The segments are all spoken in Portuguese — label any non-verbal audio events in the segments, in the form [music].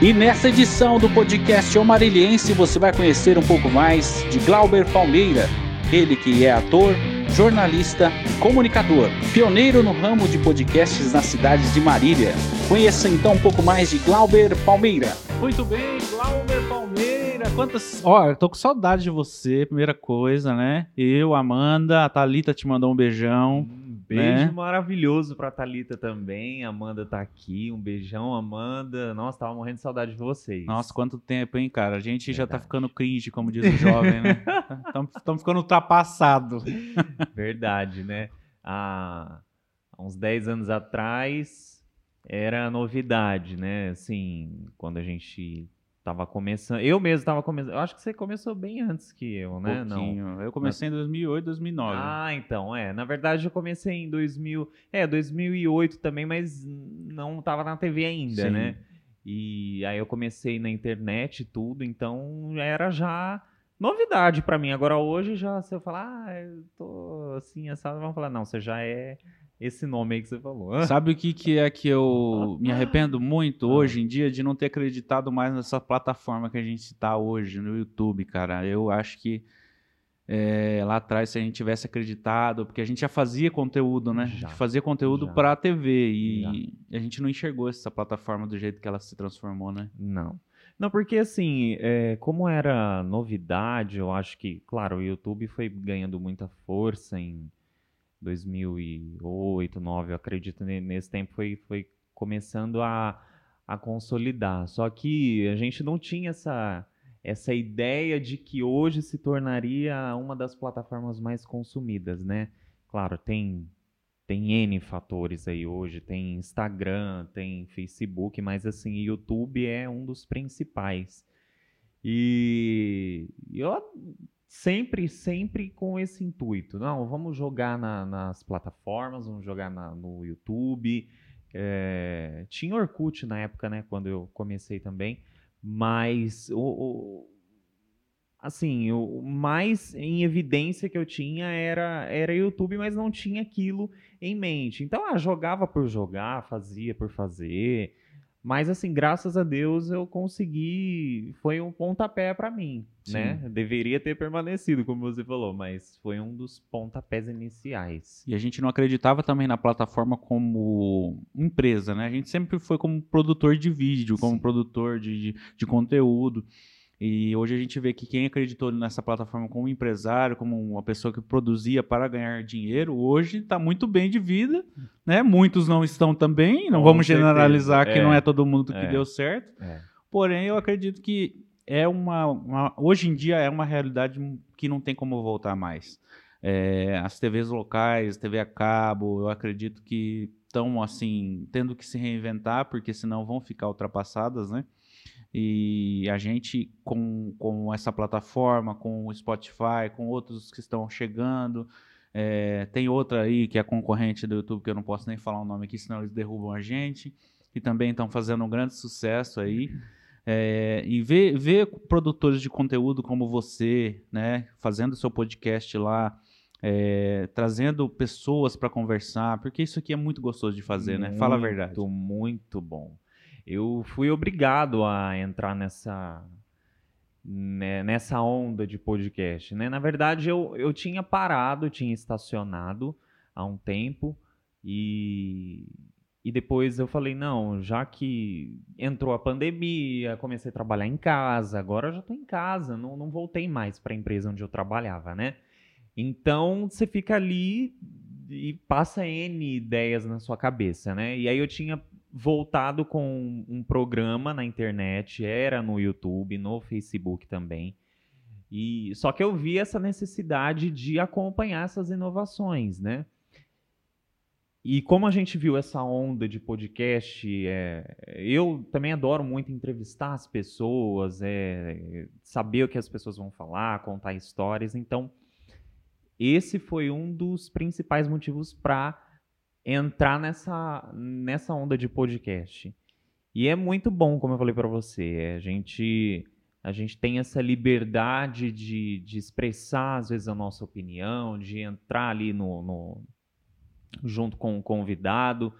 E nessa edição do podcast O Marilhense você vai conhecer um pouco mais de Glauber Palmeira, ele que é ator, jornalista comunicador, pioneiro no ramo de podcasts nas cidades de Marília. Conheça então um pouco mais de Glauber Palmeira. Muito bem, Glauber Palmeira. Quantas. Ó, tô com saudade de você, primeira coisa, né? Eu, Amanda, a Thalita te mandou um beijão. Beijo né? maravilhoso pra Thalita também. A Amanda tá aqui. Um beijão, Amanda. Nossa, tava morrendo de saudade de vocês. Nossa, quanto tempo, hein, cara? A gente já tá Verdade. ficando cringe, como diz o jovem, né? [laughs] Estamos ficando ultrapassado. Verdade, né? Há uns 10 anos atrás era novidade, né? Assim, quando a gente tava começando. Eu mesmo tava começando. Eu acho que você começou bem antes que eu, né? Não. Pouquinho. Eu comecei em 2008, 2009. Ah, então, é. Na verdade, eu comecei em 2000, é, 2008 também, mas não tava na TV ainda, Sim. né? E aí eu comecei na internet e tudo, então era já novidade pra mim. Agora hoje já se eu falar, ah, eu tô assim, assado, vão falar, não, você já é esse nome aí que você falou. [laughs] Sabe o que, que é que eu me arrependo muito Ah. hoje em dia de não ter acreditado mais nessa plataforma que a gente está hoje no YouTube, cara? Eu acho que é, lá atrás, se a gente tivesse acreditado, porque a gente já fazia conteúdo, né? A Já. gente fazia conteúdo Já. para a TV e a gente não enxergou essa plataforma do jeito que ela se transformou, né? Não. Não, porque assim, é, como era novidade, eu acho que, claro, o YouTube foi ganhando muita força em 2008, 2009, eu acredito ne- nesse tempo foi, foi começando a, a consolidar. Só que a gente não tinha essa, essa ideia de que hoje se tornaria uma das plataformas mais consumidas, né? Claro, tem tem N fatores aí hoje, tem Instagram, tem Facebook, mas assim, YouTube é um dos principais. E eu sempre, sempre com esse intuito. Não, vamos jogar na- nas plataformas, vamos jogar na- no YouTube. É, tinha Orkut na época, né, quando eu comecei também, mas o, o- assim, o mais em evidência que eu tinha era era YouTube, mas não tinha aquilo em mente. Então, ah, jogava por jogar, fazia por fazer. Mas assim, graças a Deus eu consegui, foi um pontapé pra mim, Sim. né? Deveria ter permanecido, como você falou, mas foi um dos pontapés iniciais. E a gente não acreditava também na plataforma como empresa, né? A gente sempre foi como produtor de vídeo, como Sim. produtor de, de, de conteúdo. E hoje a gente vê que quem acreditou nessa plataforma como empresário, como uma pessoa que produzia para ganhar dinheiro, hoje está muito bem de vida, né? Muitos não estão também, não Com vamos certeza, generalizar que é. não é todo mundo que É. deu certo. É. Porém, eu acredito que é uma, uma- hoje em dia é uma realidade que não tem como voltar mais. É, as TVs locais, TV a cabo, eu acredito que estão assim tendo que se reinventar, porque senão vão ficar ultrapassadas, né? E a gente com, com essa plataforma, com o Spotify, com outros que estão chegando, é, tem outra aí que é concorrente do YouTube que eu não posso nem falar o nome aqui, senão eles derrubam a gente, que também estão fazendo um grande sucesso aí. É, e ver, ver produtores de conteúdo como você, né, fazendo seu podcast lá, é, trazendo pessoas para conversar, porque isso aqui é muito gostoso de fazer, né? Fala a verdade. Muito, muito bom. Eu fui obrigado a entrar nessa né, nessa onda de podcast, né? Na verdade, eu, eu tinha parado, tinha estacionado há um tempo e, e depois eu falei, não, já que entrou a pandemia, comecei a trabalhar em casa, agora eu já estou em casa, não, não voltei mais para a empresa onde eu trabalhava, né? Então você fica ali e passa N ideias na sua cabeça, né? E aí eu tinha voltado com um programa na internet, era no YouTube, no Facebook também. E só que eu vi essa necessidade de acompanhar essas inovações, né? E como a gente viu essa onda de podcast, é, eu também adoro muito entrevistar as pessoas, é, saber o que as pessoas vão falar, contar histórias. Então, esse foi um dos principais motivos para entrar nessa, nessa onda de podcast. E é muito bom, como eu falei para você, a gente a gente tem essa liberdade de, de expressar às vezes a nossa opinião, de entrar ali no, no junto com o convidado.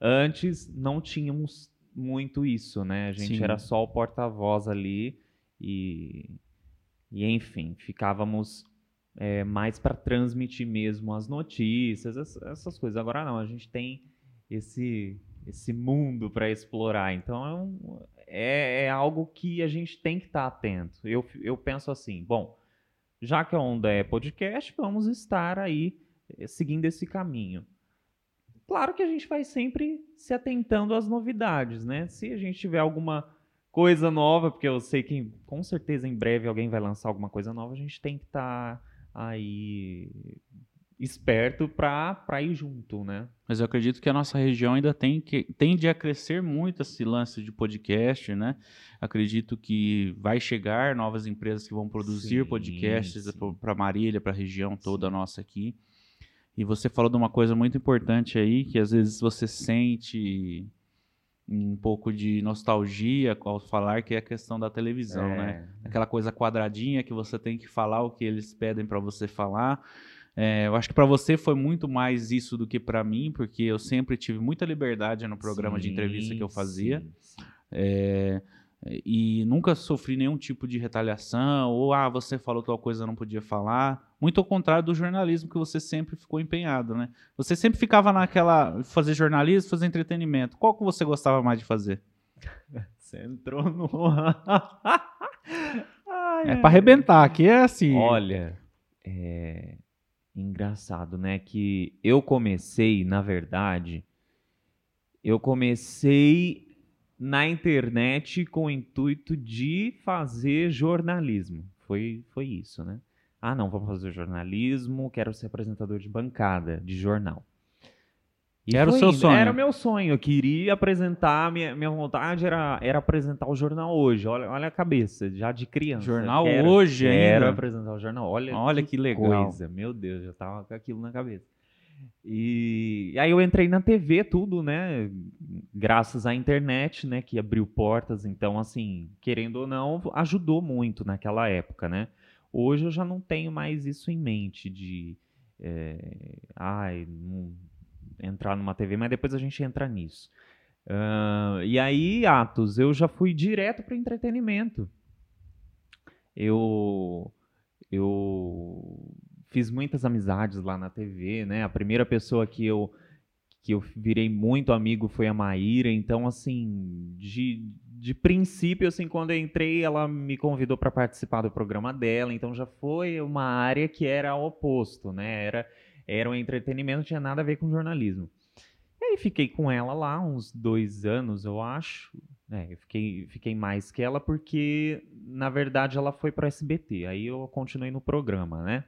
Antes não tínhamos muito isso, né? A gente Sim. era só o porta-voz ali e, e enfim, ficávamos é, mais para transmitir mesmo as notícias, ess- essas coisas. Agora não, a gente tem esse esse mundo para explorar. Então é, é, é algo que a gente tem que estar atento. Eu, eu penso assim, bom, já que a onda é podcast, vamos estar aí eh, seguindo esse caminho. Claro que a gente vai sempre se atentando às novidades, né? Se a gente tiver alguma coisa nova, porque eu sei que com certeza em breve alguém vai lançar alguma coisa nova, a gente tem que estar aí esperto para ir junto, né? Mas eu acredito que a nossa região ainda tem que, tende a crescer muito esse lance de podcast, né? Acredito que vai chegar novas empresas que vão produzir Sim, podcasts sim. para Marília, para a região toda nossa aqui. E você falou de uma coisa muito importante aí, que às vezes você sente um pouco de nostalgia ao falar, que é a questão da televisão, né? aquela coisa quadradinha que você tem que falar o que eles pedem para você falar. É, eu acho que para você foi muito mais isso do que para mim, porque eu sempre tive muita liberdade no programa de entrevista que eu Sim, fazia sim, sim. é, e nunca sofri nenhum tipo de retaliação ou ah você falou tal coisa não podia falar. Muito ao contrário do jornalismo que você sempre ficou empenhado, né? Você sempre ficava naquela fazer jornalismo, fazer entretenimento. Qual que você gostava mais de fazer? [laughs] Você entrou no. [laughs] Ai, É ai. para arrebentar, aqui é assim. Olha, é engraçado, né? Que eu comecei, na verdade, eu comecei na internet com o intuito de fazer jornalismo. Foi, foi isso, né? Ah, não, vou fazer jornalismo, quero ser apresentador de bancada, de jornal. E Era o seu sonho. Era o meu sonho. Eu queria apresentar, minha, minha vontade era, era apresentar o jornal hoje. Olha, olha a cabeça, já de criança. Jornal Quero- hoje Quero ainda. apresentar o jornal. Olha, Olha que legal. coisa. Meu Deus, já tava com aquilo na cabeça. E aí eu entrei na TV, tudo, né? Graças à internet, né? Que abriu portas. Então, assim, querendo ou não, ajudou muito naquela época, né? Hoje eu já não tenho mais isso em mente de. é, ai, não- entrar numa TV, mas depois a gente entra nisso. Ah, e aí, Atos, eu já fui direto para entretenimento. Eu eu fiz muitas amizades lá na TV, né? A primeira pessoa que eu que eu virei muito amigo foi a Maíra, então assim, de, de princípio assim, quando eu entrei, ela me convidou para participar do programa dela, então já foi uma área que era ao oposto, né? Era era um entretenimento, não tinha nada a ver com jornalismo. E aí fiquei com ela lá uns dois anos, eu acho. É, eu fiquei, fiquei mais que ela porque, na verdade, ela foi para SBT. Aí eu continuei no programa, né?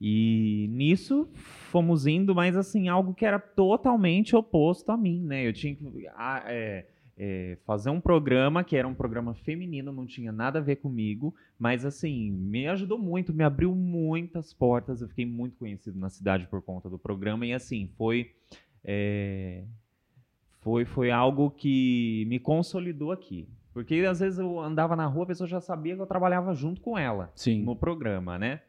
E nisso fomos indo, mas assim, algo que era totalmente oposto a mim, né? Eu tinha que ah, é, é, fazer um programa que era um programa feminino, não tinha nada a ver comigo, mas assim, me ajudou muito, me abriu muitas portas. Eu fiquei muito conhecido na cidade por conta do programa, e assim, foi. é, foi, foi algo que me consolidou aqui. Porque às vezes eu andava na rua, a pessoa já sabia que eu trabalhava junto com ela Sim. no programa, né?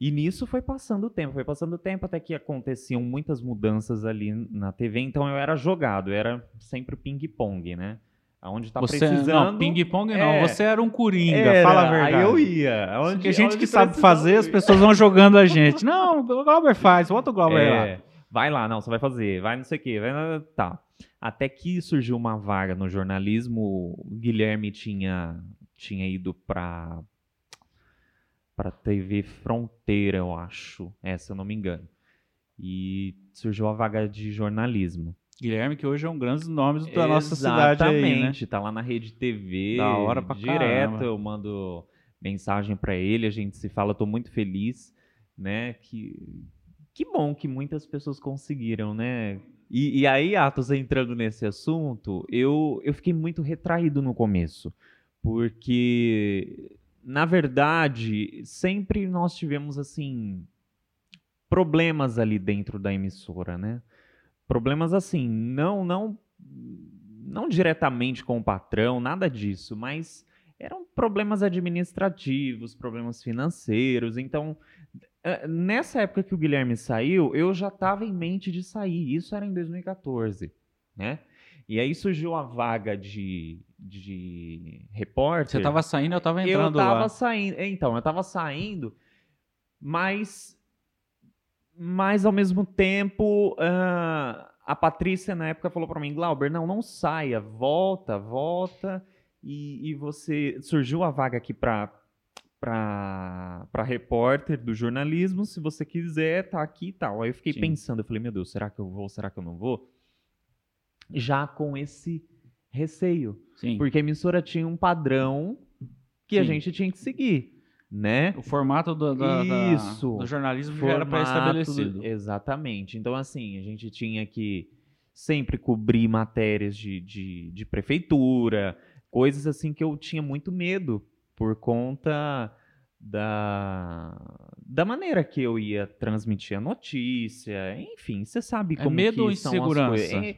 E nisso foi passando o tempo, foi passando o tempo até que aconteciam muitas mudanças ali na TV, então eu era jogado, eu era sempre ping-pong, né? Aonde tá você precisando. não, ping-pong não, É. você era um coringa, era, fala a verdade. Aí eu ia. Aonde, Porque a gente que sabe fazer, as pessoas vão jogando a gente. [laughs] Não, o Glauber faz, bota o Glauber lá. É, vai lá, não, você vai fazer, vai não sei o quê, vai, lá, tá. Até que surgiu uma vaga no jornalismo, o Guilherme tinha, tinha ido pra, pra TV Fronteira, eu acho, é, se eu não me engano. E surgiu a vaga de jornalismo. Guilherme, que hoje é um grande nome da nossa cidade aí, né? Exatamente, tá lá na rede TV. Da hora pra Direto caramba. eu mando mensagem pra ele, a gente se fala, tô muito feliz, né? Que, que bom que muitas pessoas conseguiram, né? E, e aí, Atos, entrando nesse assunto, eu, eu fiquei muito retraído no começo, porque, na verdade, sempre nós tivemos, assim, problemas ali dentro da emissora, né? Problemas assim, não, não, não diretamente com o patrão, nada disso, mas eram problemas administrativos, problemas financeiros. Então, eh, nessa época que o Guilherme saiu, eu já estava em mente de sair. Isso era em 2014, né? E aí surgiu a vaga de, de repórter. Você tava saindo, eu tava entrando eu tava lá. saindo. Então, eu tava saindo, mas. Mas ao mesmo tempo, ah, a Patrícia na época falou pra mim, Glauber, não, não saia, volta, volta. E, e você. Surgiu a vaga aqui. Pra, pra repórter do jornalismo, se você quiser, tá aqui e tal. Aí eu fiquei Sim. pensando, eu falei, meu Deus, será que eu vou, será que eu não vou? Já com esse receio. Sim. Porque a emissora tinha um padrão que a Sim. gente tinha que seguir, né? O formato do, da- da- Isso. do jornalismo já era Formato pré-estabelecido. do- Exatamente. Então, assim, a gente tinha que sempre cobrir matérias de, de, de prefeitura, coisas assim que eu tinha muito medo por conta da, da maneira que eu ia transmitir a notícia, enfim, você sabe É como medo que ou são as insegurança? coisas. É,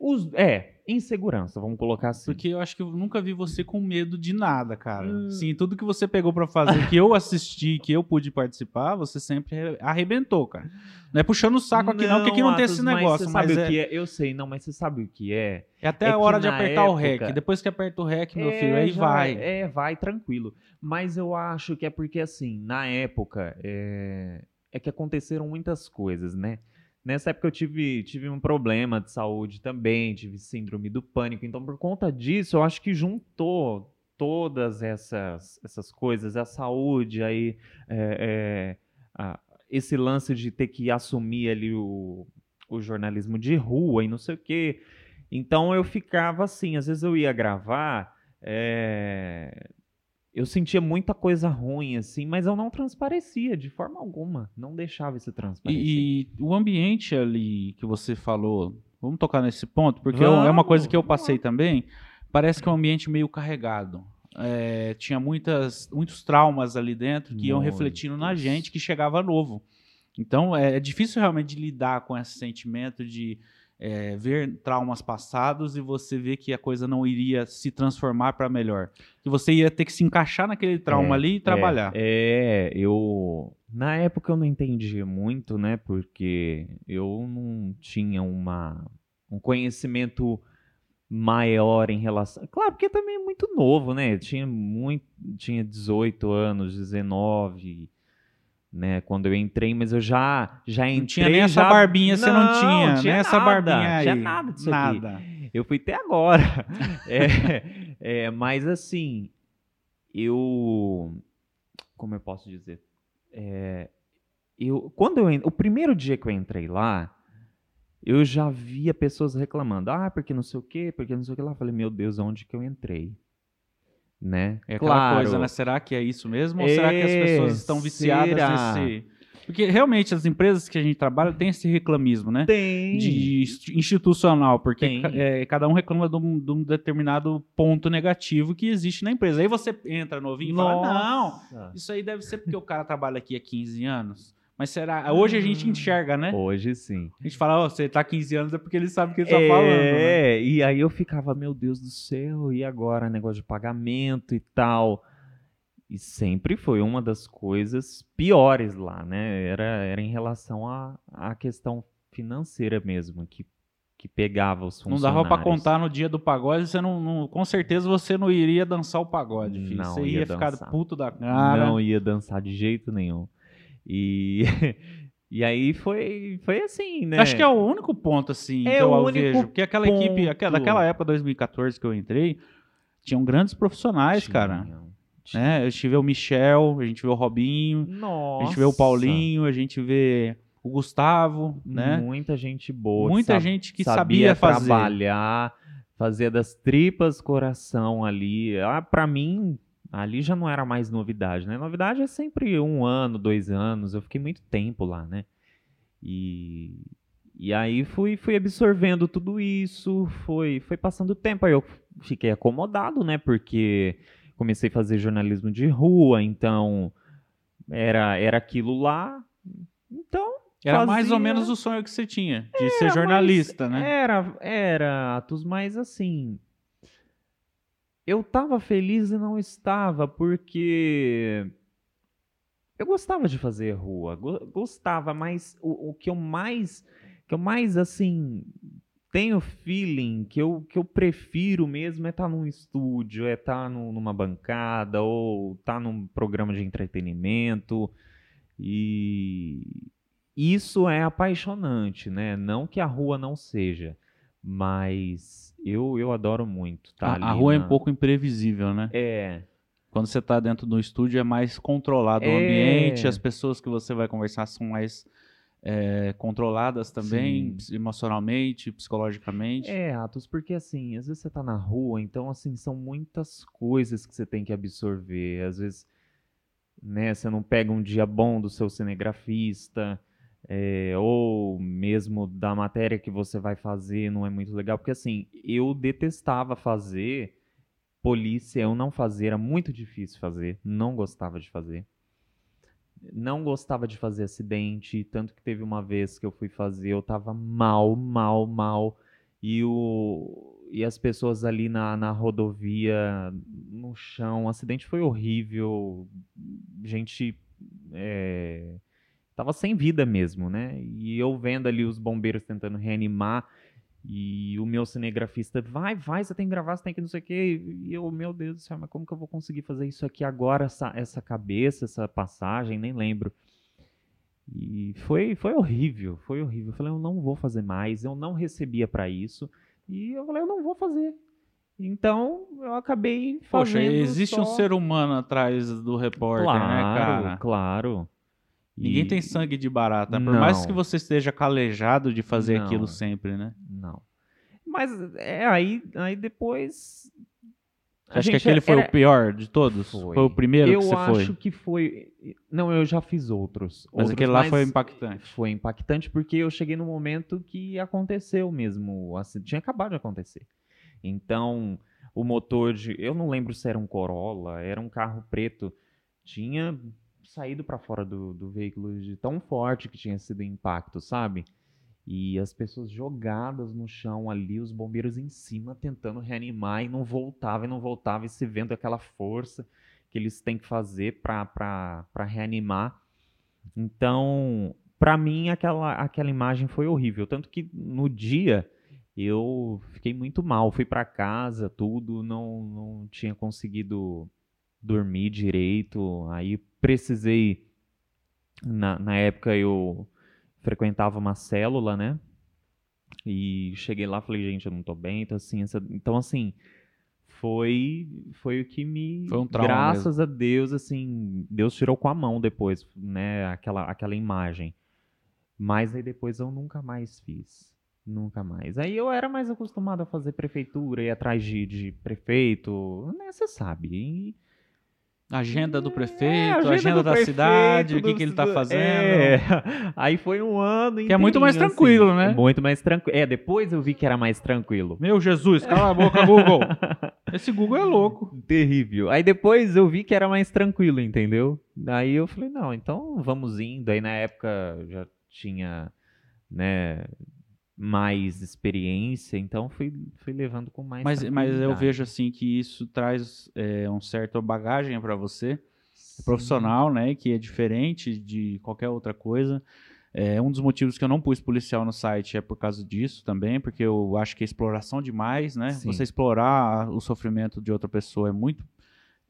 os- é, insegurança, vamos colocar assim. Porque eu acho que eu nunca vi você com medo de nada, cara. Hum. Sim, tudo que você pegou pra fazer, que eu assisti, [laughs] que eu pude participar, você sempre arrebentou, cara. Não é puxando o saco aqui não, porque aqui não tem Atos, esse mas negócio, você mas, sabe é, o que é? Eu sei, não, mas você sabe o que é? é até é a hora de apertar o época- REC. Depois que aperta o REC, meu É, filho, aí vai. É, vai tranquilo. Mas eu acho que é porque, assim, na época, é, é que aconteceram muitas coisas, né? Nessa época eu tive, tive um problema de saúde também, tive síndrome do pânico. Então, por conta disso, eu acho que juntou todas essas, essas coisas, a saúde, aí, é, é, a- esse lance de ter que assumir ali o, o jornalismo de rua e não sei o quê. Então eu ficava assim, às vezes eu ia gravar, é, eu sentia muita coisa ruim, assim, mas eu não transparecia de forma alguma. Não deixava isso transparecer. E, e o ambiente ali que você falou, vamos tocar nesse ponto, porque é uma coisa que eu Vamos, passei também. Parece que é um ambiente meio carregado. É, tinha muitas, muitos traumas ali dentro que iam refletindo na gente que chegava novo. Então é, é difícil realmente lidar com esse sentimento de é, ver traumas passados e você ver que a coisa não iria se transformar para melhor. Que você ia ter que se encaixar naquele trauma É, ali e trabalhar. É, é, eu. Na época eu não entendia muito, né? Porque eu não tinha uma, um conhecimento maior em relação. Claro, porque também é muito novo, né? Eu tinha muito. Tinha 18 anos, 19. Né, quando eu entrei, mas eu já já entrei Não tinha nem essa já- barbinha, você não tinha, tinha nem essa barbinha aí. Tinha nada disso aqui. Nada. Eu fui até agora. [laughs] É, é, mas assim, eu. Como eu posso dizer? É, eu, quando eu, o primeiro dia que eu entrei lá, eu já via pessoas reclamando. Ah, porque não sei o quê, porque não sei o que lá. Eu falei, meu Deus, onde que eu entrei? Né? É aquela coisa, né? Será que é isso mesmo? Ou será que as É, pessoas estão viciadas será? nesse. Porque realmente as empresas que a gente trabalha têm esse reclamismo, né? Tem. De inst- institucional, porque Tem. é, cada um reclama de um, de um determinado ponto negativo que existe na empresa. Aí você entra novinho e fala: não, Nossa. isso aí deve ser porque o cara trabalha aqui há 15 anos. Mas será? Hoje a gente enxerga, né? Hoje sim. A gente fala: ó, você tá há 15 anos é porque ele sabe o que ele tá falando. Né? É, e aí eu ficava, meu Deus do céu, e agora negócio de pagamento e tal. E sempre foi uma das coisas piores lá, né? Era, era em relação à à questão financeira mesmo, que, que pegava os Não funcionários. dava pra contar no dia do pagode, você não, não- com certeza você não iria dançar o pagode, filho. Não você ia ia, ficar puto da cara. Não ia dançar de jeito nenhum. E, [laughs] e aí foi, foi assim, né? Acho que é o único ponto, assim, É que eu vejo. Porque aquela equipe, aquela, ponto. daquela época, 2014, que eu entrei, tinham grandes profissionais, cara. Tinha. Né? A gente vê o Michel, a gente vê o Robinho, Nossa. a gente vê o Paulinho, a gente vê o Gustavo, né? Muita gente boa. Muita gente que sabia fazer. trabalhar, fazer das tripas coração ali. Ah, para mim, ali já não era mais novidade, né? Novidade é sempre um ano, dois anos. Eu fiquei muito tempo lá, né? E, e aí fui, fui absorvendo tudo isso, foi, foi passando o tempo. Aí eu fiquei acomodado, né? Porque comecei a fazer jornalismo de rua, então era, era aquilo lá. Então, Era mais ou fazia- menos o sonho que você tinha, de Era, ser jornalista, né? Era, era, Atos, mas assim. Eu tava feliz e não estava, porque. Eu gostava de fazer rua, go- gostava, mas o, o que eu mais. que eu mais, assim. tenho feeling que eu, que eu prefiro mesmo é estar tá num estúdio, é estar tá numa bancada ou estar tá num programa de entretenimento. E isso é apaixonante, né? Não que a rua não seja, mas eu, eu adoro muito. Tá a, a rua na... é um pouco imprevisível, né? É. Quando você está dentro do estúdio é mais controlado é... o ambiente, as pessoas que você vai conversar são mais é, controladas também, Sim. emocionalmente, psicologicamente. É, Atos, porque assim, às vezes você tá na rua, então assim, são muitas coisas que você tem que absorver. Às vezes, né, você não pega um dia bom do seu cinegrafista, é, ou mesmo da matéria que você vai fazer não é muito legal, porque assim, eu detestava fazer polícia, eu não fazia, era muito difícil fazer, não gostava de fazer. Não gostava de fazer acidente, tanto que teve uma vez que eu fui fazer, eu tava mal, mal, mal, e, o, e as pessoas ali na, na rodovia, no chão, o acidente foi horrível, gente é, tava sem vida mesmo, né? E eu vendo ali os bombeiros tentando reanimar, e o meu cinegrafista, vai, vai, você tem que gravar, você tem que não sei o quê. E eu, meu Deus do céu, mas como que eu vou conseguir fazer isso aqui agora, essa, essa cabeça, essa passagem, nem lembro. E foi, foi horrível, foi horrível. Eu falei, eu não vou fazer mais, eu não recebia para isso. E eu falei, eu não vou fazer. Então, eu acabei fazendo Poxa, existe só... um ser humano atrás do repórter, né, claro, né, cara? Claro, Ninguém tem sangue de barata, por não. mais que você esteja calejado de fazer não. aquilo sempre, né? Não. Mas é aí, aí depois. Acho que aquele foi era... o pior de todos? Foi, foi o primeiro eu que você foi? Eu acho que foi. Não, eu já fiz outros. Mas outros, aquele lá foi impactante. Foi impactante porque eu cheguei no momento que aconteceu mesmo. Assim, tinha acabado de acontecer. Então, o motor de. Eu não lembro se era um Corolla, era um carro preto. Tinha saído para fora do, do veículo de tão forte que tinha sido o impacto, sabe? E as pessoas jogadas no chão ali, os bombeiros em cima tentando reanimar e não voltava e não voltava e se vendo aquela força que eles têm que fazer para reanimar. Então, para mim aquela aquela imagem foi horrível, tanto que no dia eu fiquei muito mal, fui para casa, tudo, não não tinha conseguido dormir direito, aí precisei. Na, na época eu frequentava uma célula, né? E cheguei lá falei, gente, eu não tô bem, então assim, essa, então assim, foi foi o que me foi um graças mesmo. a Deus assim, Deus tirou com a mão depois, né, aquela aquela imagem. Mas aí depois eu nunca mais fiz. Nunca mais. Aí eu era mais acostumado a fazer prefeitura, ir atrás de, de prefeito, né, você sabe. E, Agenda do prefeito, é, agenda, agenda do da prefeito, cidade, o que, que ele está fazendo. É. [laughs] Aí foi um ano. Que é muito mais tranquilo, assim, né? Muito mais tranquilo. É, depois eu vi que era mais tranquilo. Meu Jesus, cala a boca, Google. [laughs] Esse Google é louco. Terrível. Aí depois eu vi que era mais tranquilo, entendeu? Aí eu falei, não, então vamos indo. Aí na época já tinha, né, mais experiência, então fui, fui levando com mais Mas, mas eu vejo assim que isso traz é, um certo bagagem para você, Sim. profissional, né, que é diferente de qualquer outra coisa. É, um dos motivos que eu não pus policial no site é por causa disso também, porque eu acho que é exploração demais, né? Sim. Você explorar o sofrimento de outra pessoa é muito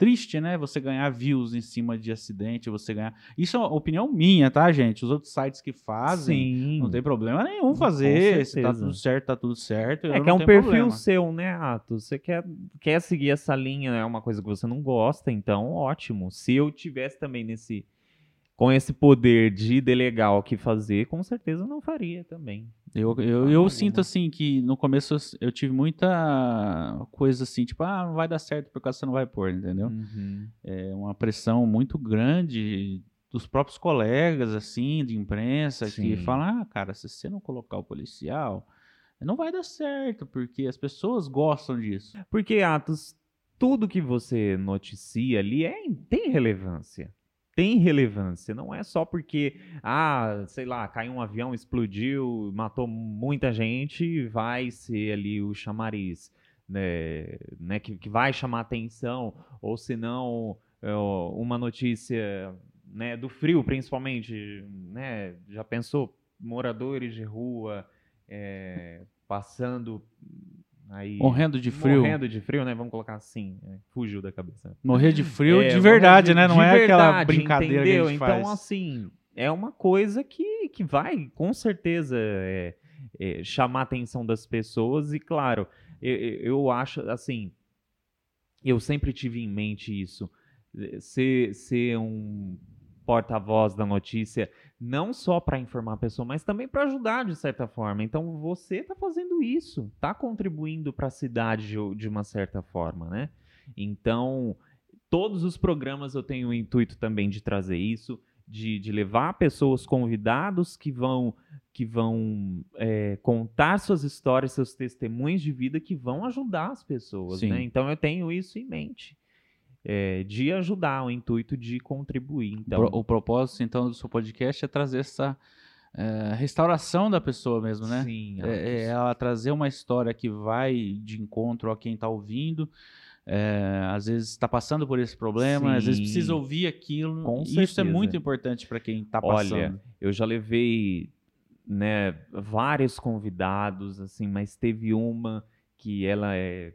triste, né? Você ganhar views em cima de acidente, você ganhar. Isso é opinião minha, tá, gente? Os outros sites que fazem, Sim. não tem problema nenhum fazer. Se tá tudo certo, tá tudo certo. É que é um perfil problema. seu, né, Ato? Você quer, quer seguir essa linha, é uma coisa que você não gosta, então ótimo. Se eu tivesse também nesse com esse poder de delegar o que fazer, com certeza eu não faria também. Eu, eu, eu sinto assim que no começo eu tive muita coisa assim, tipo, ah, não vai dar certo por causa que você não vai pôr, entendeu? Uhum. É uma pressão muito grande dos próprios colegas, assim, de imprensa, Sim. que falam, ah, cara, se você não colocar o policial, não vai dar certo, porque as pessoas gostam disso. Porque, Atos, tudo que você noticia ali é, tem relevância tem relevância. Não é só porque, ah, sei lá, caiu um avião, explodiu, matou muita gente, vai ser ali o chamariz, né, né que, que vai chamar atenção, ou se não, é, uma notícia né, do frio, principalmente, né, já pensou, moradores de rua é, passando aí Morrendo de frio. morrendo de frio, né? Vamos colocar assim, né? fugiu da cabeça. Morrer de frio É, de verdade, né? Não é aquela verdade, brincadeira entendeu? que a gente então, faz. assim, é uma coisa que, que vai, com certeza, é, é, chamar a atenção das pessoas. E, claro, eu, eu acho, assim, eu sempre tive em mente isso. eh, Ser, ser um porta-voz da notícia, não só para informar a pessoa, mas também para ajudar de certa forma. Então você está fazendo isso, está contribuindo para a cidade de, uma certa forma, né? Então todos os programas eu tenho o intuito também de trazer isso, de, de levar pessoas convidados que vão que vão é, contar suas histórias, seus testemunhos de vida que vão ajudar as pessoas, Sim. né? Então eu tenho isso em mente. É, de ajudar, o intuito de contribuir. Então, o propósito, então, do seu podcast é trazer essa eh, restauração da pessoa mesmo, né? sim, É, é ela trazer uma história que vai de encontro a quem está ouvindo. é, às vezes está passando por esse problema, às vezes Sim. precisa ouvir aquilo. Com e isso é muito importante para quem está Olha, passando. eu já levei né, vários convidados, assim, mas teve uma que ela é,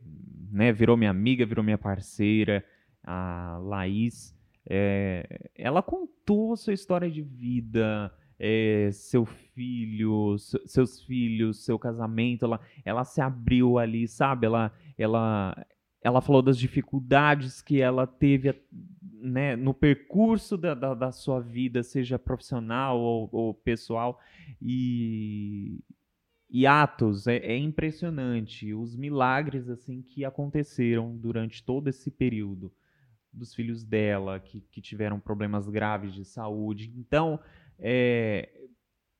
né, virou minha amiga, virou minha parceira, a Laís. É, ela contou sua história de vida, é, seu filho, se- seus filhos, seu casamento. Ela, ela se abriu ali, sabe? Ela, ela, ela falou das dificuldades que ela teve né, no percurso da, da, da sua vida, seja profissional ou, ou pessoal. E, e Atos é, é impressionante os milagres assim que aconteceram durante todo esse período dos filhos dela que, que tiveram problemas graves de saúde. Então, é,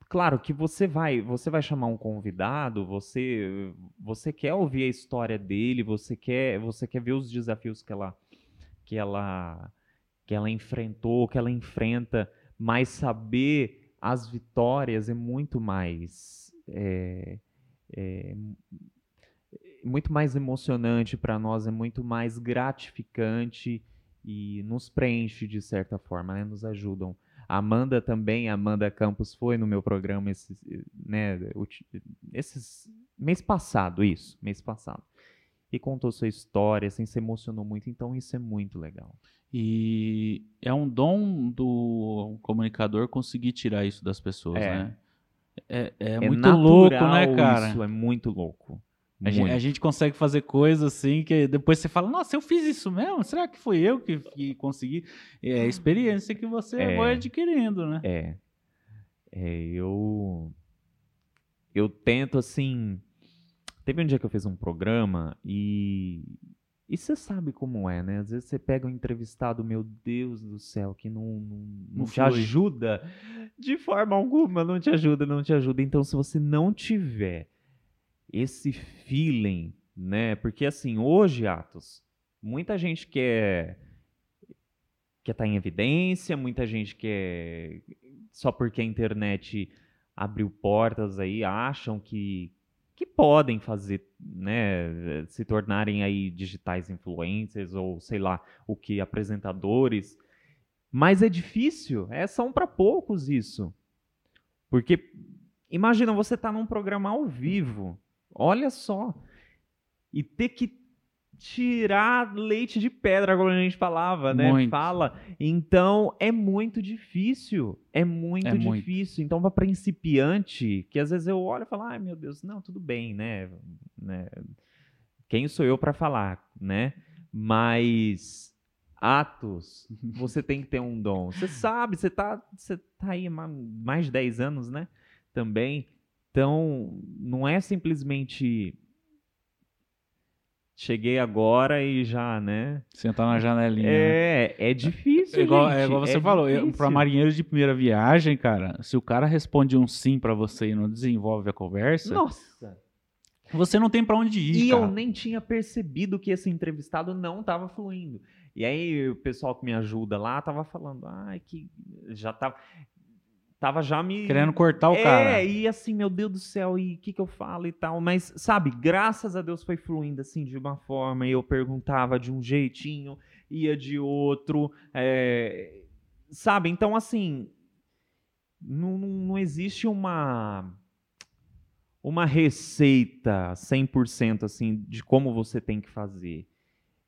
claro que você vai você vai chamar um convidado, você você quer ouvir a história dele, você quer você quer ver os desafios que ela que ela que ela enfrentou, que ela enfrenta, mas saber as vitórias é muito mais é, é, muito mais emocionante para nós, é muito mais gratificante e nos preenche de certa forma, né? Nos ajudam. A Amanda também, a Amanda Campos foi no meu programa esses, né, esses mês passado, isso, mês passado. E contou sua história, assim, se emocionou muito, então isso é muito legal. E é um dom do comunicador conseguir tirar isso das pessoas, É. né? É, é É muito louco, né, cara? Isso é muito louco. A gente, a gente consegue fazer coisas assim que depois você fala, nossa, eu fiz isso mesmo? Será que foi eu que, que consegui? É a experiência que você É. vai adquirindo, né? É. É, eu. Eu tento, assim. Teve um dia que eu fiz um programa e. E você sabe como é, né? Às vezes você pega um entrevistado, meu Deus do céu, que não, não, não Não te ajuda de forma alguma, não te ajuda, não te ajuda. Então, se você não tiver esse feeling, né? Porque assim, hoje, Atos, muita gente quer quer estar em evidência, muita gente quer só porque a internet abriu portas aí, acham que que podem fazer, né, se tornarem aí digitais influencers ou sei lá, o que apresentadores. Mas é difícil, é são para poucos isso. Porque imagina você tá num programa ao vivo. Olha só. E ter que tirar leite de pedra, como a gente falava, né? Muito. Fala. Então, é muito difícil. É muito É muito. difícil. Então, para principiante, que às vezes eu olho e falo, ai meu Deus, não, tudo bem, né? né? Quem sou eu para falar, né? Mas atos, [laughs] você tem que ter um dom. Você sabe, você tá, você tá aí há mais de 10 anos, né? Também. Então, não é simplesmente cheguei agora e já, né? Sentar na janelinha. É, é difícil, É igual, gente. é igual você é falou, pra marinheiro de primeira viagem, cara, se o cara responde um sim pra você e não desenvolve a conversa, Nossa! você não tem pra onde ir, E cara. eu nem tinha percebido que esse entrevistado não estava fluindo. E aí o pessoal que me ajuda lá tava falando, ai, que já tava. Tava já me. Querendo cortar o é, cara. e assim, meu Deus do céu, e o que, que eu falo e tal. Mas, sabe, graças a Deus foi fluindo assim de uma forma, e eu perguntava de um jeitinho, ia de outro. é, sabe, então assim. Não, não, não existe uma uma receita 100% assim de como você tem que fazer.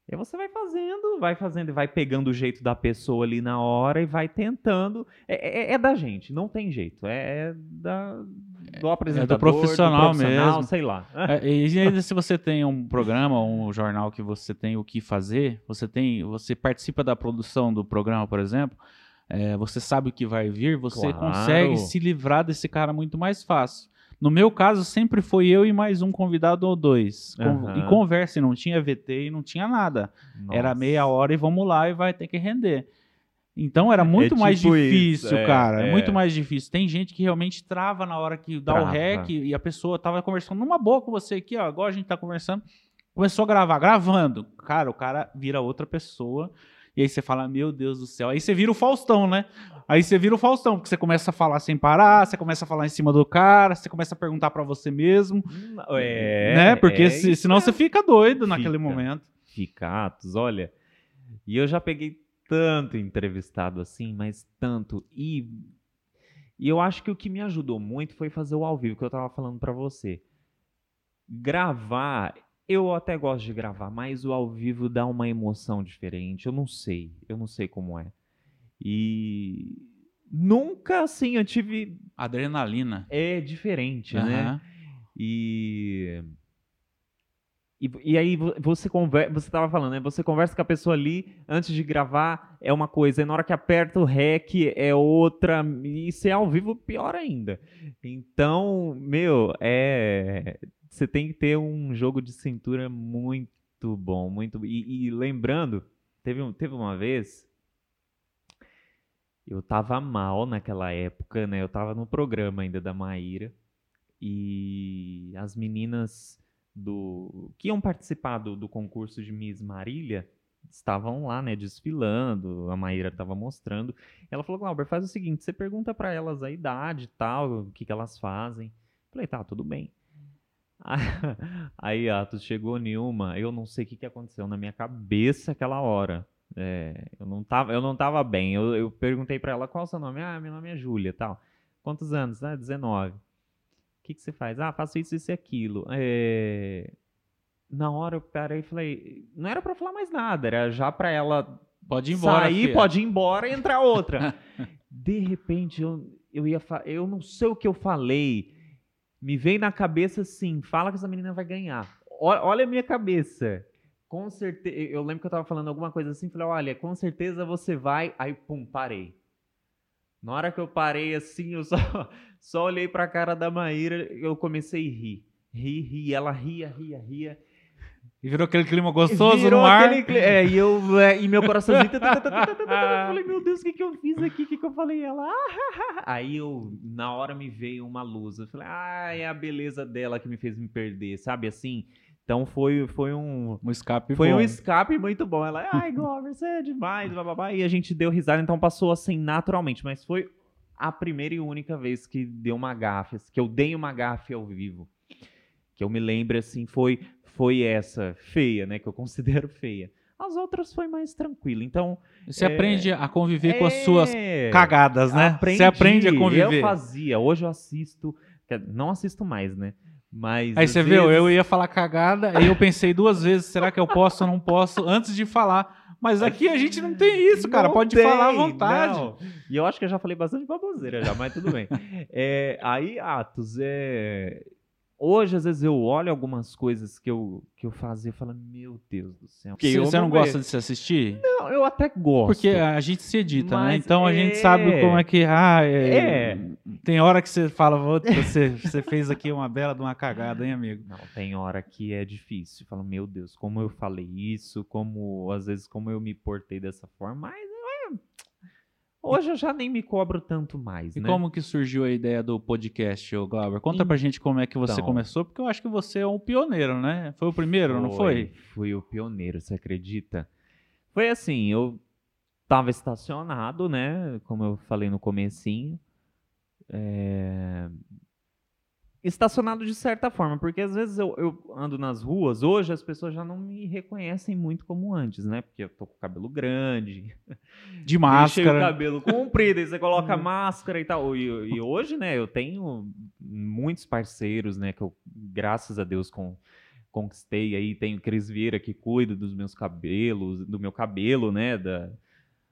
E você vai fazendo, vai fazendo e vai pegando o jeito da pessoa ali na hora e vai tentando. É, é, é da gente, não tem jeito. É, é da, do apresentador, é do profissional, do profissional mesmo. sei lá. É, e ainda se você tem um programa, um jornal que você tem o que fazer, você tem, você participa da produção do programa, por exemplo, é, você sabe o que vai vir, você Claro. consegue se livrar desse cara muito mais fácil. No meu caso, sempre foi eu e mais um convidado ou dois. Aham. E conversa, e não tinha VT e não tinha nada. Era Nossa. meia hora e vamos lá e vai ter que render. Então era muito mais tipo isso, difícil, é, cara. É. é. muito mais difícil. Tem gente que realmente trava na hora que dá o Trava. rec e a pessoa tava conversando numa boa com você aqui, ó. Igual a gente tá conversando. Começou a gravar, gravando. Cara, o cara vira outra pessoa. E aí você fala, meu Deus do céu. Aí você vira o Faustão, né? Aí você vira o Faustão, porque você começa a falar sem parar, você começa a falar em cima do cara, você começa a perguntar pra você mesmo. É, né? Porque é se- senão você fica doido naquele Fica. momento. Ficatos, olha. E eu já peguei tanto entrevistado assim, mas tanto. E, e eu acho que o que me ajudou muito foi fazer o ao vivo, que eu tava falando pra você. Gravar, eu até gosto de gravar, mas o ao vivo dá uma emoção diferente. Eu não sei, eu não sei como é. E nunca assim eu tive. Adrenalina. É diferente, né? Aham. E, e, e aí vo- você conversa, você tava falando, né? Você conversa com a pessoa ali antes de gravar é uma coisa, e na hora que aperta o REC é outra, e se é ao vivo, pior ainda. Então, meu, é. Você tem que ter um jogo de cintura muito bom, muito. E, e lembrando, teve, um, teve uma vez. Eu tava mal naquela época, né? Eu tava no programa ainda da Maíra e as meninas do que iam participar do, do concurso de Miss Marília estavam lá, né, desfilando, a Maíra estava mostrando. Ela falou, Glauber, faz o seguinte, você pergunta para elas a idade e tal, o que, que elas fazem. Falei, tá, tudo bem. [laughs] Aí, Atos, chegou nenhuma, eu não sei o que, que aconteceu na minha cabeça aquela hora. É, eu, não tava, eu não tava bem. Eu, eu perguntei para ela qual é o seu nome. Ah, meu nome é Júlia tal. Quantos anos? Ah, 19. O que, que você faz? Ah, faço isso, isso e aquilo. É, Na hora eu parei e falei. Não era pra falar mais nada, era já pra ela Pode ir embora. sair, filha. pode ir embora e entrar outra. [laughs] De repente, eu, eu ia Eu não sei o que eu falei. Me veio na cabeça assim: fala que essa menina vai ganhar. Olha a minha cabeça. Com certeza. Eu lembro que eu tava falando alguma coisa assim, falei, olha, com certeza você vai. Aí, pum, parei. Na hora que eu parei assim, eu [laughs] só, só olhei pra cara da Maíra eu comecei a rir. Ri, ri, ela ria, ria, ria. E virou aquele clima gostoso virou no ar. Aquele, é, e, eu, é, e meu coraçãozinho. [laughs] falei, meu Deus, o que, que eu fiz aqui? O que, que eu falei? Ela. Ah, Aí eu, na hora me veio uma luz. Eu falei, ah, é a beleza dela que me fez me perder, sabe assim? Então foi, foi um. Um escape Foi bom. um escape muito bom. Ela, [laughs] ai, Glover, você é demais, blá, blá, blá. E a gente deu risada, então passou assim naturalmente. Mas foi a primeira e única vez que deu uma gafe, que eu dei uma gafe ao vivo. Que eu me lembro, assim, foi foi essa, feia, né? Que eu considero [laughs] feia. As outras foi mais tranquilo. Então. Você É, aprende a conviver com as suas é, cagadas, né? aprendi, Você aprende a conviver. Eu fazia, hoje eu assisto. Não assisto mais, né? Mas. Aí você viu, vezes- eu ia falar cagada, aí eu pensei duas vezes, será que eu posso ou não posso, antes de falar. Mas aqui a gente não tem isso, cara. Não Pode tem, falar à vontade. não. E eu acho que eu já falei bastante baboseira já, mas tudo bem. [laughs] É, aí, Atos, é... hoje às vezes eu olho algumas coisas que eu, que eu fazia e falo, meu Deus do céu. Porque Você, eu você não gosta de se assistir? Não, eu até gosto. Porque a gente se edita, né? Então a gente é- sabe como é que. Ah, é, É. Tem hora que você fala, "Puta, você, você fez aqui uma bela de uma cagada, hein, amigo? Não, tem hora que é difícil. Falo, meu Deus, como eu falei isso, como às vezes como eu me portei dessa forma, mas é, hoje eu já nem me cobro tanto mais, E né? como que surgiu a ideia do podcast, ô Glauber? Conta pra gente como é que você Então. começou, porque eu acho que você é um pioneiro, né? Foi o primeiro, não foi? Fui o pioneiro, você acredita? Foi assim, eu tava estacionado, né? Como eu falei no comecinho. É, estacionado de certa forma, porque às vezes eu, eu ando nas ruas, hoje as pessoas já não me reconhecem muito como antes, né? Porque eu tô com o cabelo grande, [laughs] De [laughs] deixei o máscara. cabelo comprido, aí você coloca máscara e tal. E, e hoje, né, eu tenho muitos parceiros, né, que eu, graças a Deus, com, conquistei aí. Tenho Cris Vieira que cuida dos meus cabelos, do meu cabelo, né, da,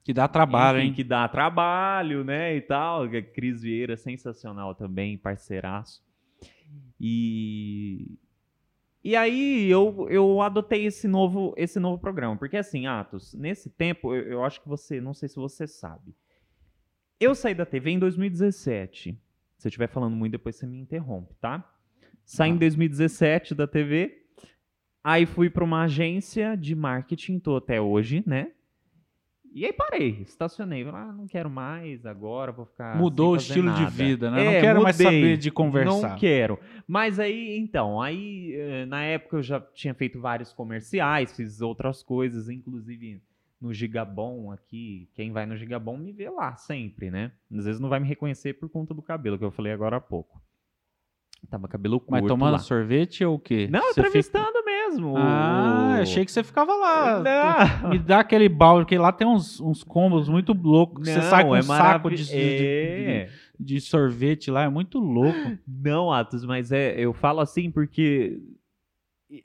Que dá trabalho, enfim, hein? que dá trabalho, né, e tal. Cris Vieira, sensacional também, parceiraço. E e aí eu, eu adotei esse novo esse novo programa, porque assim, Atos, nesse tempo, eu, eu acho que você, não sei se você sabe. Eu saí da TV em 2017. Se eu estiver falando muito, depois você me interrompe, tá? Saí em Tá. 2017 da TV. Aí fui para uma agência de marketing, tô até hoje, né? E aí parei, estacionei. Falei, Ah, não quero mais agora, vou ficar. Mudou o estilo de nada. vida, né? É, não quero mais mudei. saber de conversar. Não quero. Mas aí, então, aí eh, na época eu já tinha feito vários comerciais, fiz outras coisas, inclusive no Gigabom aqui. Quem vai no Gigabom me vê lá sempre, né? Às vezes não vai me reconhecer por conta do cabelo, que eu falei agora há pouco. Tava cabelo curto Mas tomando lá. sorvete ou o quê? Não, Você entrevistando mesmo. Fica- Ah, achei que você ficava lá. Não. Me dá aquele balde, porque lá tem uns, uns combos muito loucos. Você sai com é um saco de, É. de- de sorvete lá, é muito louco. Não, Atos, mas é, eu falo assim porque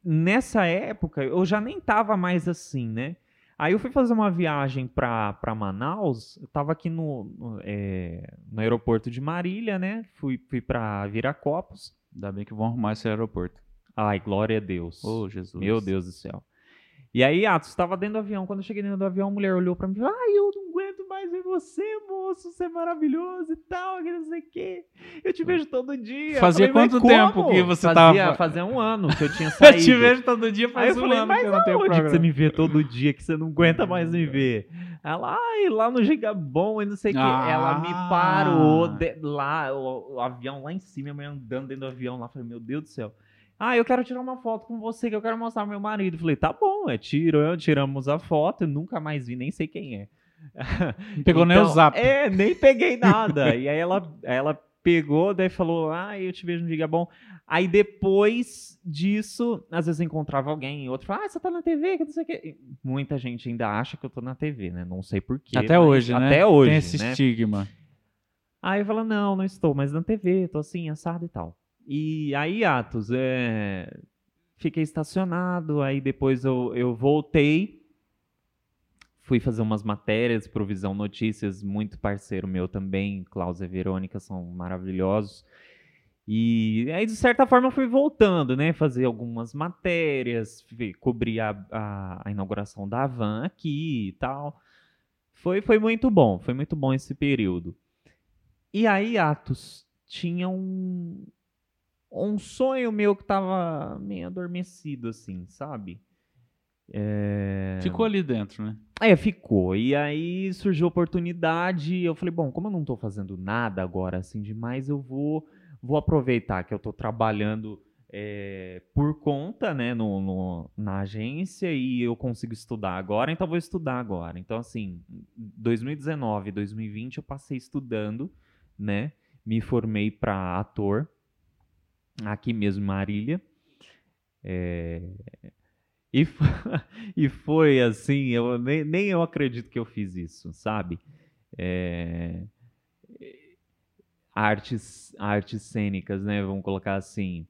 nessa época eu já nem tava mais assim, né? Aí eu fui fazer uma viagem pra, pra Manaus, eu tava aqui no, no, é, no aeroporto de Marília, né? Fui, fui pra Viracopos. Ainda bem que vão arrumar esse aeroporto. Ai, glória a Deus. Ô, Jesus. Meu Deus do céu. E aí, Atos, estava dentro do avião. Quando eu cheguei dentro do avião, a mulher olhou pra mim e falou: Ai, eu não aguento mais ver você, moço. Você é maravilhoso e tal, que não sei o quê. Eu te vejo todo dia. Eu Fazia falei, "Mas quanto como?" tempo que você fazia, tava- Fazia um ano que eu tinha [laughs] Eu saído. te vejo todo dia Aí faz eu um falei, ano mas que eu não tenho aonde que programa. você me vê todo dia que você não aguenta mais me ver? Ela, ai, lá no Gigabom e não sei o quê. Ah. Ela me parou de- lá, o, o avião lá em cima, mãe andando dentro do avião lá. Falei, meu Deus do céu. Ah, eu quero tirar uma foto com você, que eu quero mostrar pro meu marido. Falei, tá bom, é tiro, tiramos a foto, eu nunca mais vi, nem sei quem é. [laughs] Pegou nem o Então, zap. É, nem peguei nada. [laughs] e aí ela, ela pegou, daí falou, ah, eu te vejo no Gigabom. Aí depois disso, às vezes eu encontrava alguém, outro falava, ah, você tá na TV, que não sei o quê. Muita gente ainda acha que eu tô na TV, né? Não sei porquê. Até mas hoje, né? Até hoje, Tem esse né? estigma. Aí eu falo, não, não estou mais na TV, tô assim, assado e tal. E aí, Atos, é... fiquei estacionado, aí depois eu, eu voltei, fui fazer umas matérias, Provisão Notícias, muito parceiro meu também, Klaus e Verônica são maravilhosos. E aí, de certa forma, eu fui voltando, né? Fazer algumas matérias, cobrir a, a, a inauguração da van aqui e tal. Foi, foi muito bom, foi muito bom esse período. E aí, Atos, tinha um, um sonho meu que tava meio adormecido, assim, sabe? É... Ficou ali dentro, né? É, ficou. E aí surgiu a oportunidade. Eu falei, bom, como eu não tô fazendo nada agora assim demais, eu vou, vou aproveitar que eu tô trabalhando é, por conta, né, no, no- na agência e eu consigo estudar agora, então eu vou estudar agora. Então, assim, 2019, 2020 eu passei estudando, né? Me formei para ator aqui mesmo em Marília. É, e, fo- [laughs] e foi assim, eu, nem, nem eu acredito que eu fiz isso, sabe? É, artes, artes cênicas, né? Vamos colocar assim.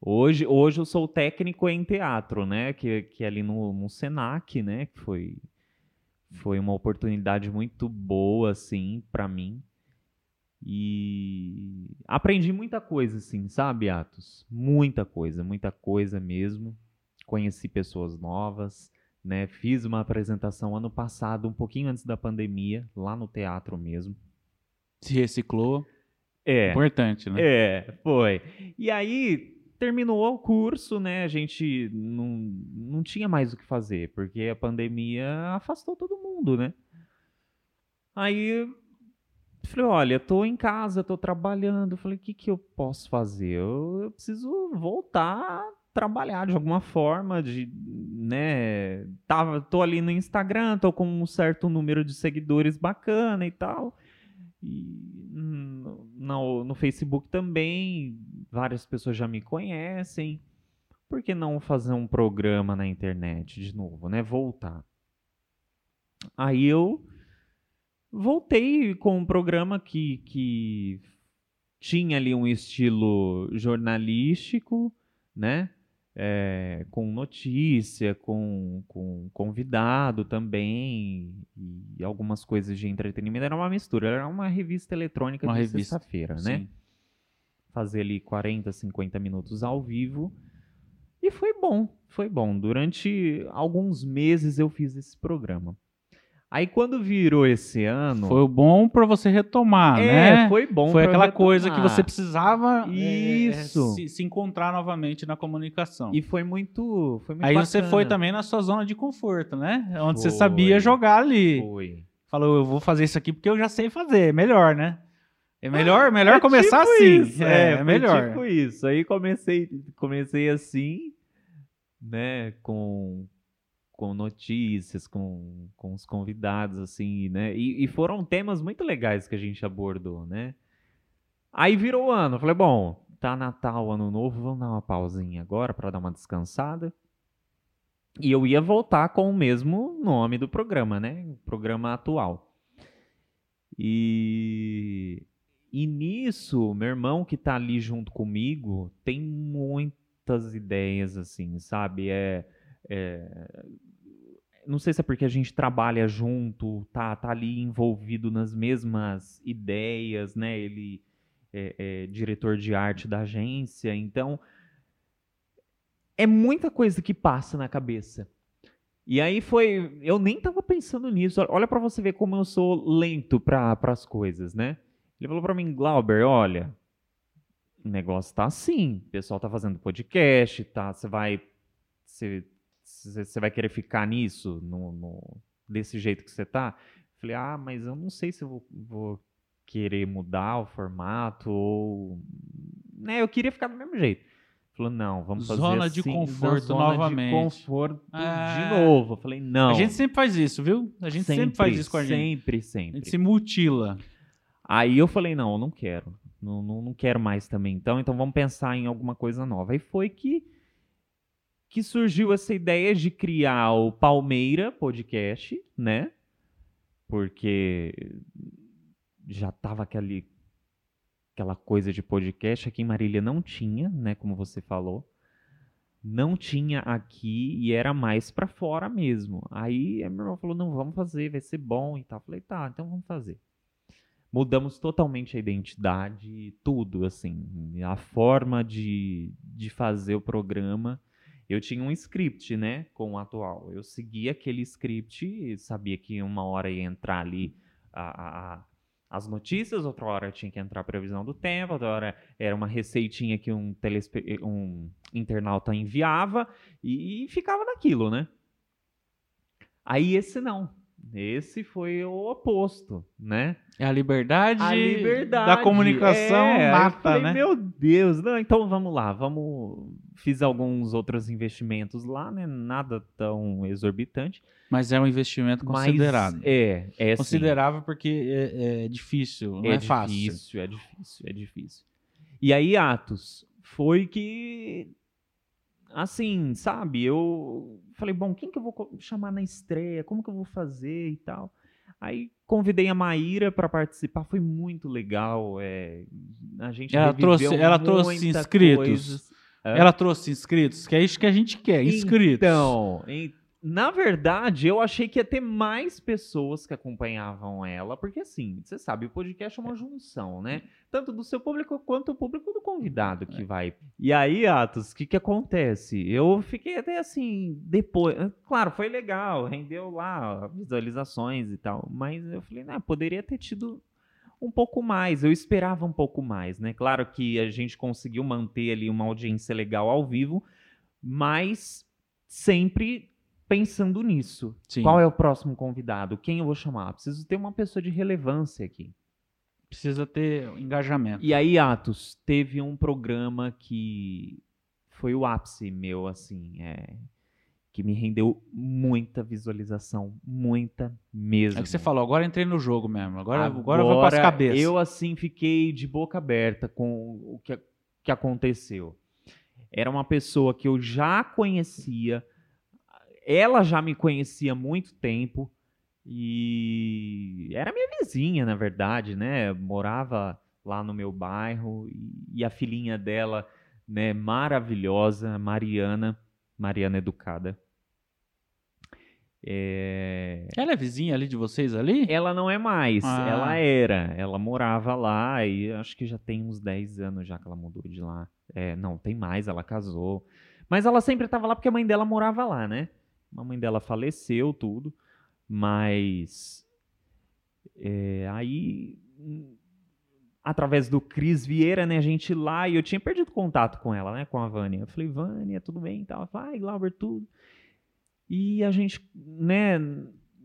Hoje, hoje eu sou técnico em teatro, né? Que, que é ali no, no Senac, né? Que foi, foi uma oportunidade muito boa, assim, para mim. E aprendi muita coisa, assim, sabe, Atos? Muita coisa, muita coisa mesmo. Conheci pessoas novas, né? Fiz uma apresentação ano passado, um pouquinho antes da pandemia, lá no teatro mesmo. Se reciclou. É, Importante, né? é, foi. E aí terminou o curso, né? A gente não, não tinha mais o que fazer, porque a pandemia afastou todo mundo, né? Aí falei, olha, tô em casa, tô trabalhando. Falei, o que que eu posso fazer? Eu, eu preciso voltar a trabalhar de alguma forma, de, né? Tava, tô ali no Instagram, tô com um certo número de seguidores bacana e tal. E no, no Facebook também várias pessoas já me conhecem. Por que não fazer um programa na internet de novo, né? Voltar. Aí eu voltei com um programa que, que tinha ali um estilo jornalístico, né? É, com notícia, com, com convidado também, e algumas coisas de entretenimento. Era uma mistura, era uma revista eletrônica Uma de sexta-feira, né? Fazer ali 40, 50 minutos ao vivo. E foi bom, foi bom. Durante alguns meses eu fiz esse programa. Aí quando virou esse ano. Foi bom pra você retomar, é, né? foi bom. Foi aquela coisa que retomar. você precisava é, Isso. se, se encontrar novamente na comunicação. E foi muito. Foi muito Aí você bacana. foi também na sua zona de conforto, né? Onde você Foi. sabia jogar ali. Foi. Falou, eu vou fazer isso aqui porque eu já sei fazer. É melhor, né? É melhor, melhor É começar tipo assim. isso, é, é melhor. Tipo isso. Aí comecei, comecei assim, né, com, com notícias, com, com os convidados, assim, né? E, e foram temas muito legais que a gente abordou, né? Aí virou o ano. Falei, bom, tá Natal, Ano Novo, vamos dar uma pausinha agora para dar uma descansada. E eu ia voltar com o mesmo nome do programa, né? O programa atual. E, e nisso, meu irmão que tá ali junto comigo tem muitas ideias, assim, sabe? É, é- não sei se é porque a gente trabalha junto, tá, tá ali envolvido nas mesmas ideias, né? Ele é, é diretor de arte da agência, então é muita coisa que passa na cabeça. E aí foi, eu nem tava pensando nisso. Olha pra você ver como eu sou lento para as coisas, né? Ele falou pra mim, Glauber, olha, o negócio tá assim, o pessoal tá fazendo podcast, tá? Você vai você você vai querer ficar nisso, no, no- desse jeito que você tá? Falei, ah, mas eu não sei se eu vou, vou querer mudar o formato ou né? Eu queria ficar do mesmo jeito. Falou, não, vamos fazer Zona de assim, conforto zona novamente. De conforto de novo. Eu falei, não. A gente sempre faz isso, viu? A gente sempre, faz isso com a gente. Sempre, A sempre. gente se mutila. Aí eu falei, não, eu não quero. Não, não, não quero mais também. Então, então vamos pensar em alguma coisa nova. Aí foi que, que surgiu essa ideia de criar o Palmeira Podcast, né? Porque já tava aquele, aquela coisa de podcast. Aqui em Marília não tinha, né? Como você falou. Não tinha aqui e era mais pra fora mesmo. Aí a meu irmão falou, não, vamos fazer, vai ser bom e tal. Eu falei, tá, então vamos fazer mudamos totalmente a identidade, tudo, assim, a forma de, de fazer o programa. Eu tinha um script, né, com o atual. Eu seguia aquele script, e sabia que uma hora ia entrar ali a, a- as notícias, outra hora tinha que entrar a previsão do tempo, outra hora era uma receitinha que um, telespe- um internauta enviava e, e ficava naquilo, né? Aí esse não. Esse foi o oposto, né? É a liberdade, A liberdade da comunicação é, nata, falei, né? Meu Deus, não, então vamos lá, vamos. Fiz alguns outros investimentos lá, né? Nada tão exorbitante. Mas é um investimento considerado. é, é sim. Considerável porque é, é difícil, não é, fácil. difícil, é difícil, é difícil. E aí, Atos, foi que. Assim, sabe? Eu falei, bom, quem que eu vou chamar na estreia? Como que eu vou fazer e tal? Aí convidei a Maíra para participar, foi muito legal. é, a gente Ela trouxe- ela trouxe inscritos. coisas. Ela trouxe inscritos, que é isso que a gente quer, inscritos. Então, em- na verdade, eu achei que ia ter mais pessoas que acompanhavam ela, porque assim, você sabe, o podcast é uma junção, né? Tanto do seu público quanto o público do convidado É. que vai. E aí, Atos, o que que acontece? Eu fiquei até assim, depois, claro, foi legal, rendeu lá visualizações e tal, mas eu falei, né, poderia ter tido um pouco mais, eu esperava um pouco mais, né? Claro que a gente conseguiu manter ali uma audiência legal ao vivo, mas sempre pensando nisso. Sim. Qual é o próximo convidado? Quem eu vou chamar? Preciso ter uma pessoa de relevância aqui. Precisa ter engajamento. E aí, Atos, teve um programa que foi o ápice meu, assim, é, que me rendeu muita visualização, muita mesmo. É que você falou, agora entrei no jogo mesmo. Agora, agora, eu vou para as Agora, cabeças. Eu, assim, fiquei de boca aberta com o que, que aconteceu? Era uma pessoa que eu já conhecia, ela já me conhecia há muito tempo e era minha vizinha, na verdade, né? Morava lá no meu bairro e a filhinha dela, né, maravilhosa, Mariana, Mariana educada. É... Ela é vizinha ali de vocês ali? Ela não é mais, Ah. ela era. Ela morava lá e acho que já tem uns 10 anos já que ela mudou de lá. É, não, tem mais, ela casou. Mas ela sempre estava lá porque a mãe dela morava lá, né? A mãe dela faleceu, tudo. Mas. é, aí. Através do Cris Vieira, né, a gente lá, e eu tinha perdido contato com ela, né, com a Vânia. Eu falei, Vânia, tudo bem e tal? Ela falou, ai, Glauber, tudo. E a gente, né,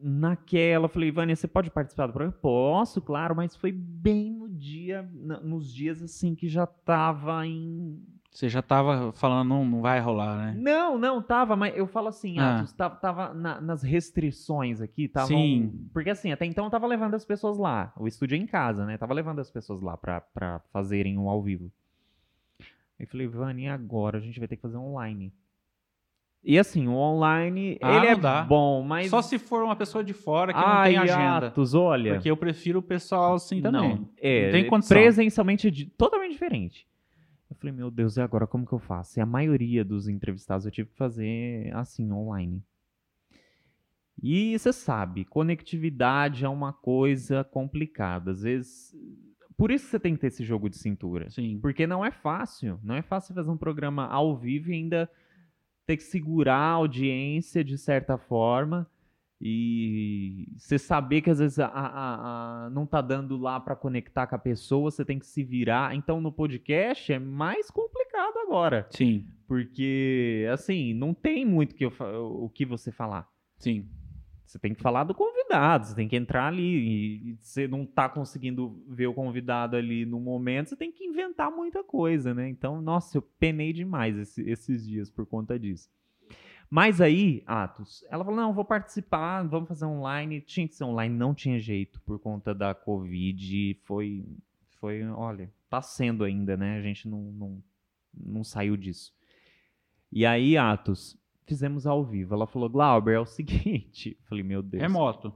naquela, eu falei, Vânia, você pode participar do programa? Posso, claro, mas foi bem no dia, nos dias assim que já tava em. Você já tava falando, não, não vai rolar, né? Não, não, tava, mas eu falo assim, Ah. Atos, tava, tava na- nas restrições aqui, tava. Sim. Porque assim, até então eu tava levando as pessoas lá. O estúdio é em casa, né? Tava levando as pessoas lá pra, pra fazerem um ao vivo. Eu falei, Vânia, e agora? A gente vai ter que fazer online. E assim, o online, Ah, ele é não dá. bom, mas. Só se for uma pessoa de fora que não Ai, tem agenda. Atos, olha. Porque eu prefiro o pessoal assim também. Não, é, Não tem condição. presencialmente é totalmente diferente. Eu falei, meu Deus, e agora como que eu faço? E a maioria dos entrevistados eu tive que fazer assim, online. E você sabe, conectividade é uma coisa complicada. Às vezes. Por isso que você tem que ter esse jogo de cintura. Sim. Porque não é fácil. Não é fácil fazer um programa ao vivo e ainda ter que segurar a audiência de certa forma. E você saber que às vezes a- a- a- não tá dando lá para conectar com a pessoa, você tem que se virar. Então no podcast é mais complicado agora. Sim. Porque, assim, não tem muito que eu o que você falar. Sim. Você tem que falar do convidado, você tem que entrar ali. E e você não tá conseguindo ver o convidado ali no momento, você tem que inventar muita coisa, né? Então, nossa, eu penei demais esse- esses dias por conta disso. Mas aí, Atos, ela falou: não, vou participar, vamos fazer online. Tinha que ser online, não tinha jeito por conta da Covid. Foi, foi olha, tá sendo ainda, né? A gente não, não, não saiu disso. E aí, Atos, fizemos ao vivo. Ela falou: Glauber, é o seguinte. Eu falei: meu Deus Remoto.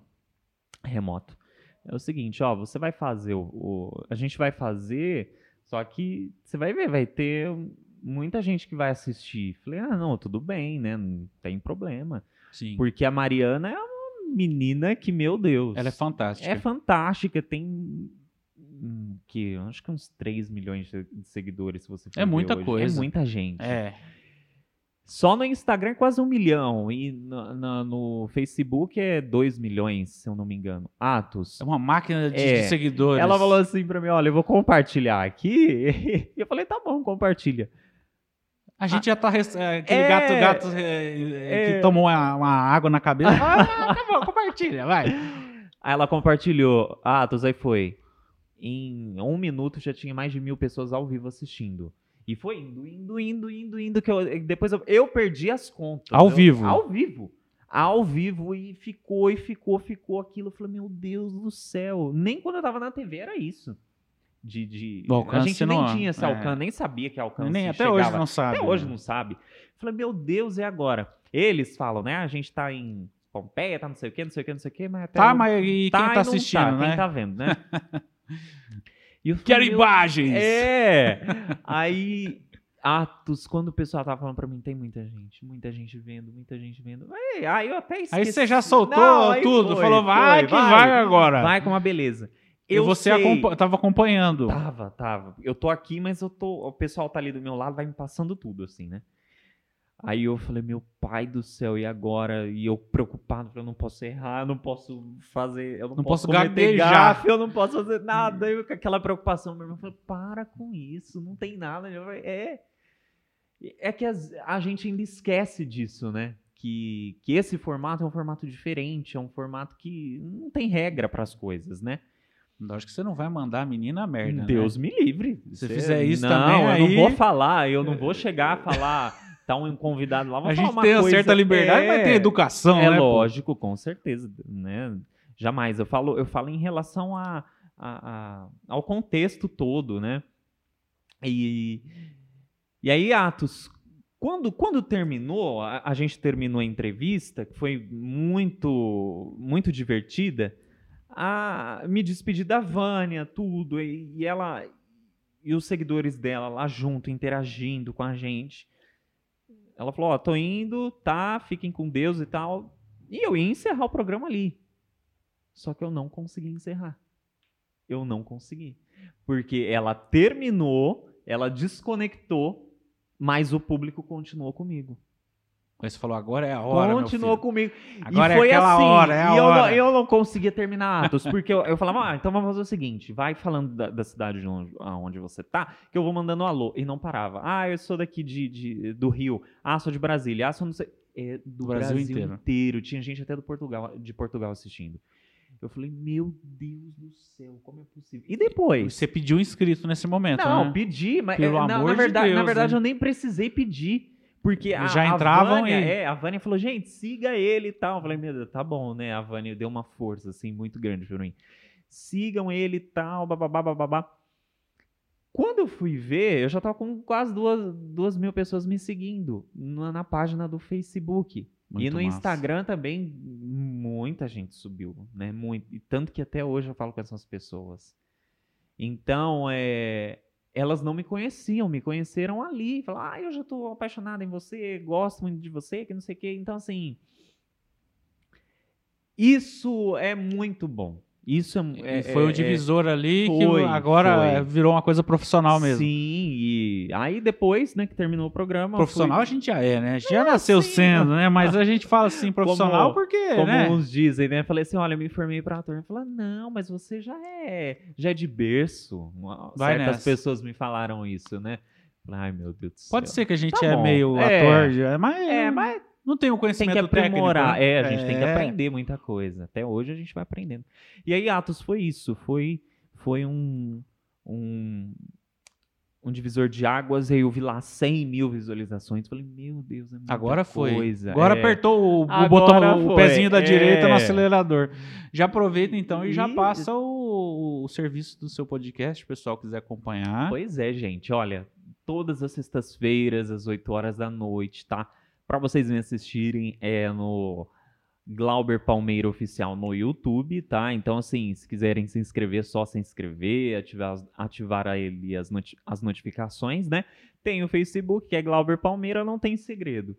remoto. É o seguinte, ó, você vai fazer o, o- a gente vai fazer, só que você vai ver, vai ter muita gente que vai assistir. Falei, ah, não, tudo bem, né? Não tem problema. Sim. Porque a Mariana é uma menina que, meu Deus, Ela é fantástica. é fantástica, tem hum, que acho que uns 3 milhões de seguidores, se você for É muita hoje. coisa. É muita gente. É. Só no Instagram é quase um milhão. E na- na- no Facebook é 2 milhões, se eu não me engano. Atos. É uma máquina de, É. de seguidores. Ela falou assim pra mim: olha, eu vou compartilhar aqui. [laughs] E eu falei: tá bom, compartilha. A gente já tá. é, Aquele É. gato, gato é, é, É. que tomou uma, uma água na cabeça. Ah, [laughs] tá bom, compartilha, vai. Aí ela compartilhou. Atos, aí foi. Em um minuto já tinha mais de mil pessoas ao vivo assistindo. E foi indo, indo, indo, indo, indo. Que eu, depois eu, eu perdi as contas. Ao Eu- vivo? Ao vivo. Ao vivo. E ficou, e ficou, ficou aquilo. Eu falei, meu Deus do céu. Nem quando eu tava na TV era isso. De, de... A gente nem não- tinha esse é. alcance, nem sabia que alcance Nem até chegava. hoje não sabe. Até hoje né? não sabe. Falei, meu Deus, e agora? Eles falam, né? A gente tá em Pompeia, tá não sei o quê, não sei o quê, não sei o quê, mas até Tá, mas e quem tá tá assistindo, tá, né? Quem tá vendo, né? [laughs] E falei, Quero meu- imagens! É! Aí, Atos, quando o pessoal tava falando pra mim, tem muita gente, muita gente vendo, muita gente vendo. Aí, aí eu até esqueci. Aí você já soltou Não, tudo, foi, falou, vai foi, que vai, agora. Vai com uma beleza. E Eu você sei. acompa- tava acompanhando. Tava, tava. Eu tô aqui, mas eu tô. O pessoal tá ali do meu lado, vai me passando tudo, assim, né? Aí eu falei, meu pai do céu, e agora? E eu preocupado, falei, eu não posso errar, eu não posso fazer, eu não, Não posso, posso gaguejar. eu não posso fazer nada. Eu com aquela preocupação, meu irmão falou, para com isso, não tem nada. Eu falei, é. É que as- a gente ainda esquece disso, né? Que, que esse formato é um formato diferente, é um formato que não tem regra para as coisas, né? Acho que você não vai mandar a menina a merda, Deus né? me livre. Se Cê- fizer isso não, também, eu aí- não vou falar, eu não vou chegar a falar, tá um convidado lá, vou A falar gente tem uma certa liberdade, é, mas tem educação, É né? pô? lógico, com certeza, né? Jamais. Eu falo, eu falo em relação a, a- a- ao contexto todo, né? E, e aí, Atos, quando, quando terminou, a, a gente terminou a entrevista, que foi muito, muito divertida, a, me despedi da Vânia, tudo, e, e ela e os seguidores dela lá junto, interagindo com a gente. Ela falou: Ó, tô indo, tá, fiquem com Deus e tal. E eu ia encerrar o programa ali. Só que eu não consegui encerrar. Eu não consegui. Porque ela terminou, ela desconectou, mas o público continuou comigo. Aí você falou, agora é a hora. Continuou comigo. Agora e foi é aquela assim. hora, é a e eu, hora. Não, eu não conseguia terminar Atos, porque eu, eu falava, ah, então vamos fazer o seguinte: vai falando da, da cidade de onde, aonde você tá, que eu vou mandando um alô. E não parava. Ah, eu sou daqui de, de- do Rio. Ah, sou de Brasília. Ah, sou não sei. É do Brasil Brasil, inteiro. inteiro. Tinha gente até do Portugal, de Portugal assistindo. Eu falei, meu Deus do céu, como é possível? E depois? Você pediu inscrito nesse momento, Não, né? pedi, mas Pelo é, na, amor na de verdade, na Deus, verdade né? eu nem precisei pedir. Porque a, Já a entravam Vânia, e- é, a Vânia falou, gente, siga ele e tal. Eu falei, meu Deus, tá bom, né? A Vânia deu uma força, assim, muito grande pra mim. Sigam ele e tal, bababá, bababá. Quando eu fui ver, eu já tava com quase duas, duas mil pessoas me seguindo na, na página do Facebook. e Muito no massa. Instagram também, muita gente subiu, né? Muito. E tanto que até hoje eu falo com essas pessoas. Então, é, elas não me conheciam, me conheceram ali. Falaram, ah, eu já tô apaixonada em você, gosto muito de você, que não sei o quê. Então, assim, isso é muito bom. Isso é, E foi é- o é- divisor ali foi, que agora foi. virou uma coisa profissional mesmo. Sim, e aí depois, né, que terminou o programa. Profissional fui- a gente já é, né? A gente já nasceu sim. sendo, né? Mas a gente fala assim, profissional Como- porque, como né? uns dizem, né? Falei assim, olha, eu me formei para ator. Ele falou, não, mas você já é, já é de berço. Vai Certas nessa. pessoas me falaram isso, né? Ai, meu Deus do céu. Pode ser que a gente Tá é bom. meio É. ator, mas, É, mas não tem o tem conhecimento que aprimorar. técnico. né? É, a gente tem que É. aprender muita coisa. Até hoje a gente vai aprendendo. E aí, Atos, foi isso. Foi, foi um, um, um divisor de águas. Aí eu vi lá 100 mil visualizações. Falei, meu Deus, é muita Agora foi. coisa. Agora É. apertou o, o botão, o foi. pezinho da direita no É. acelerador. Já aproveita então e já E- passa o, o serviço do seu podcast, se o pessoal quiser acompanhar. Pois é, gente. Olha, todas as sextas-feiras, às 8 horas da noite, tá? Pra vocês me assistirem, é no Glauber Palmeira Oficial no YouTube, tá? Então, assim, se quiserem se inscrever, só se inscrever, ativar, ativar ali as, noti- as notificações, né? Tem o Facebook, que é Glauber Palmeira, não tem segredo.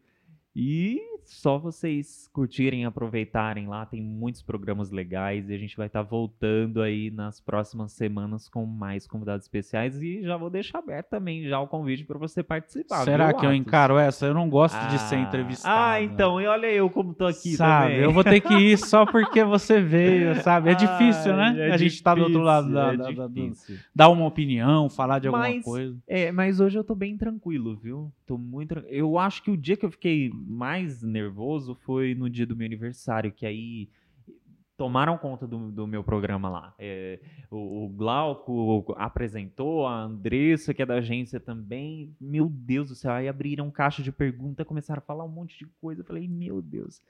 E só vocês curtirem, aproveitarem lá, tem muitos programas legais e a gente vai estar voltando aí nas próximas semanas com mais convidados especiais e já vou deixar aberto também já o convite para você participar. Será viu, que eu Atos? encaro essa? Eu não gosto de ser Ah, entrevistado. Ah, então, e olha eu como tô aqui sabe, também. eu vou ter que ir só porque você veio, sabe? É [laughs] difícil, né? É a gente tá do outro lado da, difícil, da- é da- do- difícil. dar uma opinião, falar de alguma Mas- coisa. É, mas hoje eu tô bem tranquilo, viu? Tô muito Eu acho que o dia que eu fiquei mais nervoso foi no dia do meu aniversário, que aí tomaram conta do, do meu programa lá. É, o, o Glauco apresentou, a Andressa, que é da agência também. Meu Deus do céu, aí abriram caixa de pergunta, começaram a falar um monte de coisa. Eu falei, meu Deus.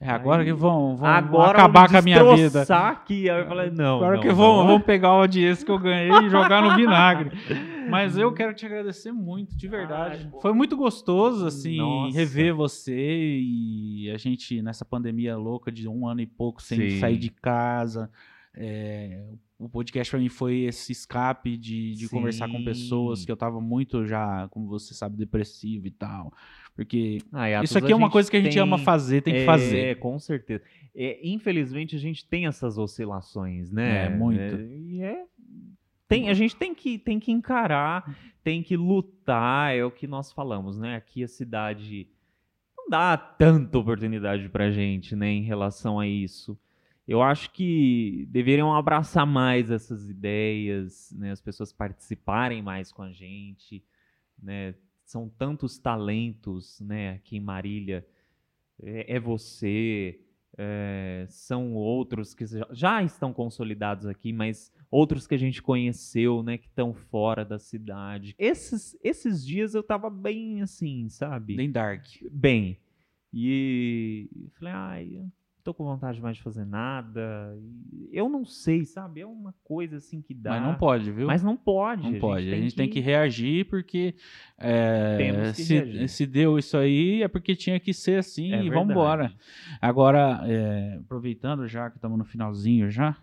É agora Aí- que vão, vão Agora acabar com a minha vida. Aqui. Aí eu falei, não. Agora não, que vão, não. vão pegar a audiência que eu ganhei e jogar no vinagre. [laughs] Mas eu quero te agradecer muito, de verdade. Ai. Foi muito gostoso, assim, Nossa. rever você e a gente nessa pandemia louca de um ano e pouco sem Sim. sair de casa. É, o podcast pra mim foi esse escape de, de conversar com pessoas que eu tava muito já, como você sabe, depressivo e tal. Porque Ah, isso aqui é uma coisa que a gente tem- ama fazer, tem que é, fazer. com certeza. É, infelizmente, a gente tem essas oscilações, né? É, muito. É, e é- tem, a gente tem que, tem que encarar, tem que lutar, é o que nós falamos, né? Aqui a cidade não dá tanta oportunidade pra gente, né, em relação a isso. Eu acho que deveriam abraçar mais essas ideias, né? As pessoas participarem mais com a gente, né? São tantos talentos, né? Aqui em Marília, é, é você, é, são outros que já, estão consolidados aqui, mas outros que a gente conheceu, né? Que estão fora da cidade. Esses, esses dias eu tava bem assim, sabe? Bem dark. bem. E falei, ai, tô com vontade mais de fazer nada. Eu não sei, sabe? É uma coisa assim que dá. Mas não pode, viu? Mas não pode. Não pode. A gente tem que reagir porque é, que se, reagir. se deu isso aí é porque tinha que ser assim é e vamos embora. Agora, é, aproveitando já que estamos no finalzinho já,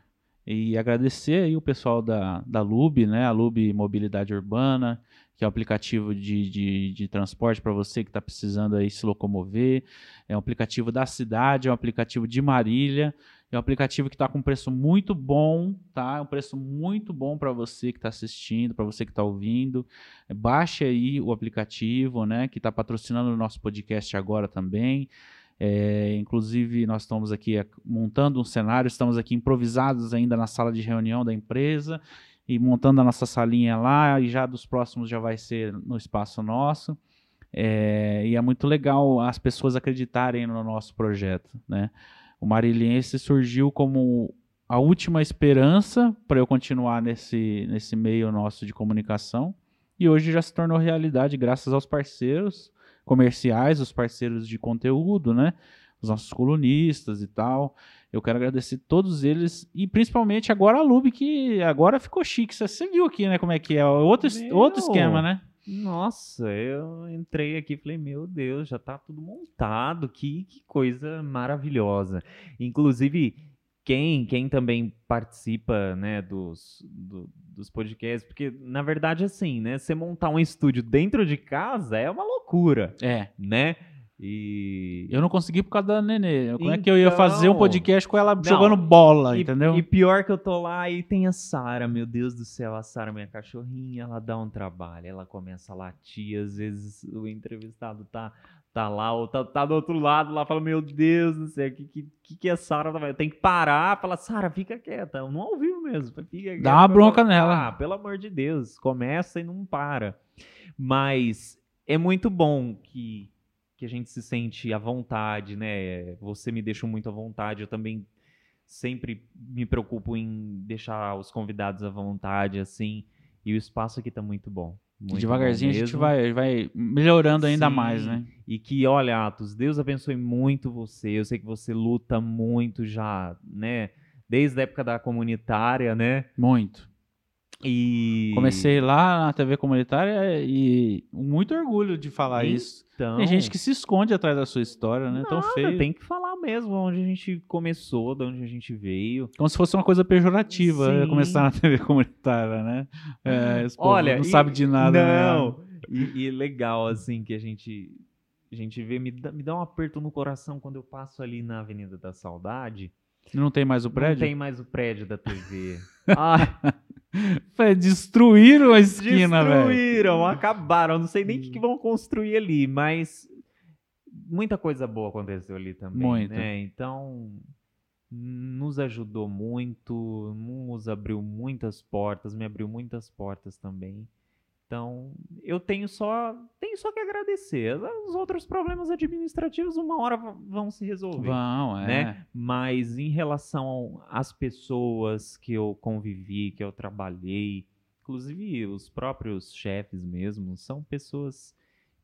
e agradecer aí o pessoal da, da Lube, né? A Lube Mobilidade Urbana, que é um aplicativo de, de, de transporte para você que está precisando aí se locomover. É um aplicativo da cidade, é um aplicativo de Marília. É um aplicativo que está com um preço muito bom, tá? É um preço muito bom para você que está assistindo, para você que está ouvindo. Baixe aí o aplicativo, né? Que está patrocinando o nosso podcast agora também. É, inclusive, nós estamos aqui montando um cenário, estamos aqui improvisados ainda na sala de reunião da empresa e montando a nossa salinha lá, e já dos próximos já vai ser no espaço nosso. É, e é muito legal as pessoas acreditarem no nosso projeto, né? O Mariliense surgiu como a última esperança para eu continuar nesse, nesse meio nosso de comunicação e hoje já se tornou realidade graças aos parceiros comerciais, os parceiros de conteúdo, né? Os nossos colunistas e tal. Eu quero agradecer todos eles e principalmente agora a Lube, que agora ficou chique. Você viu aqui, né, como é que é? Outro, outro esquema, né? Nossa, eu entrei aqui e falei, meu Deus, já tá tudo montado, que, que coisa maravilhosa. Inclusive, quem, quem também participa, né, dos, do, dos podcasts, porque, na verdade, assim, né, você montar um estúdio dentro de casa é uma loucura. É. Né? E. Eu não consegui por causa da Nenê. Como então... é que eu ia fazer um então, podcast com ela não, jogando bola, e, entendeu? E pior que eu tô lá e tem a Sara, meu Deus do céu, a Sara, minha cachorrinha, ela dá um trabalho. Ela começa a latir, às vezes o entrevistado tá, tá lá, ou tá, tá do outro lado lá, fala, meu Deus do céu, o que, que, que a Sara tá Tem que parar, fala, Sara, fica quieta. Não ouviu mesmo. Fica dá uma bronca nela. Ah, pelo amor de Deus, começa e não para. Mas é muito bom que que a gente se sente à vontade, né? Você me deixa muito à vontade, eu também sempre me preocupo em deixar os convidados à vontade, assim, e o espaço aqui tá muito bom. Muito Devagarzinho bom a gente vai, vai melhorando ainda Sim, mais, né? E que, olha, Atos, Deus abençoe muito você. Eu sei que você luta muito já, né? Desde a época da comunitária, né? Muito. E comecei lá na TV comunitária e muito orgulho de falar então, isso. Tem gente que se esconde atrás da sua história, né? Nada, Tão feio. Tem que falar mesmo onde a gente começou, de onde a gente veio. Como se fosse uma coisa pejorativa né? começar na TV comunitária, né? É, Olha, não e, sabe de nada. Né? Não. E, e legal assim que a gente a gente vê me dá, me dá um aperto no coração quando eu passo ali na Avenida da Saudade. Não tem mais o prédio? Não tem mais o prédio da TV. [laughs] [laughs] Destruíram a esquina, velho. Destruíram, acabaram. Não sei nem o que, que, vão construir ali, mas muita coisa boa aconteceu ali também. Muito. Né? Então, nos ajudou muito, nos abriu muitas portas, me abriu muitas portas também. Então, eu tenho só, tenho só que agradecer. Os outros problemas administrativos, uma hora vão se resolver. Vão, é. Né? Mas em relação às pessoas que eu convivi, que eu trabalhei, inclusive os próprios chefes mesmo, são pessoas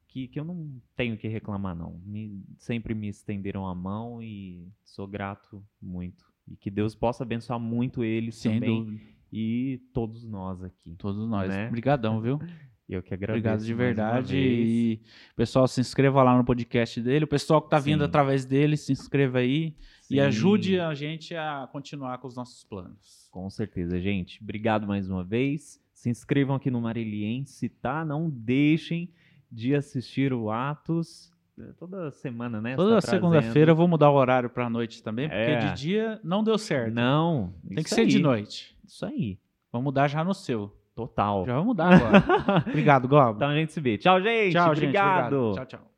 que, que eu não tenho que reclamar, não. Me, sempre me estenderam a mão e sou grato muito. E que Deus possa abençoar muito eles Sem também. Dúvida e todos nós aqui. Todos nós. Né? Obrigadão, viu? [laughs] Eu que agradeço. Obrigado de verdade. E pessoal, se inscreva lá no podcast dele. O pessoal que está vindo através dele, se inscreva aí Sim. e ajude a gente a continuar com os nossos planos. Com certeza, gente. Obrigado mais uma vez. Se inscrevam aqui no Mariliense, tá? Não deixem de assistir o Atos toda semana, né? Toda tá segunda-feira eu vou mudar o horário para noite também, porque é. de dia não deu certo. Não. Tem que ser aí. de noite. Isso aí. Vamos mudar já no seu. Total. Já vamos mudar agora. [laughs] obrigado, Globo. Então a gente se vê. Tchau, gente. Tchau, obrigado. Gente, obrigado. Tchau, tchau.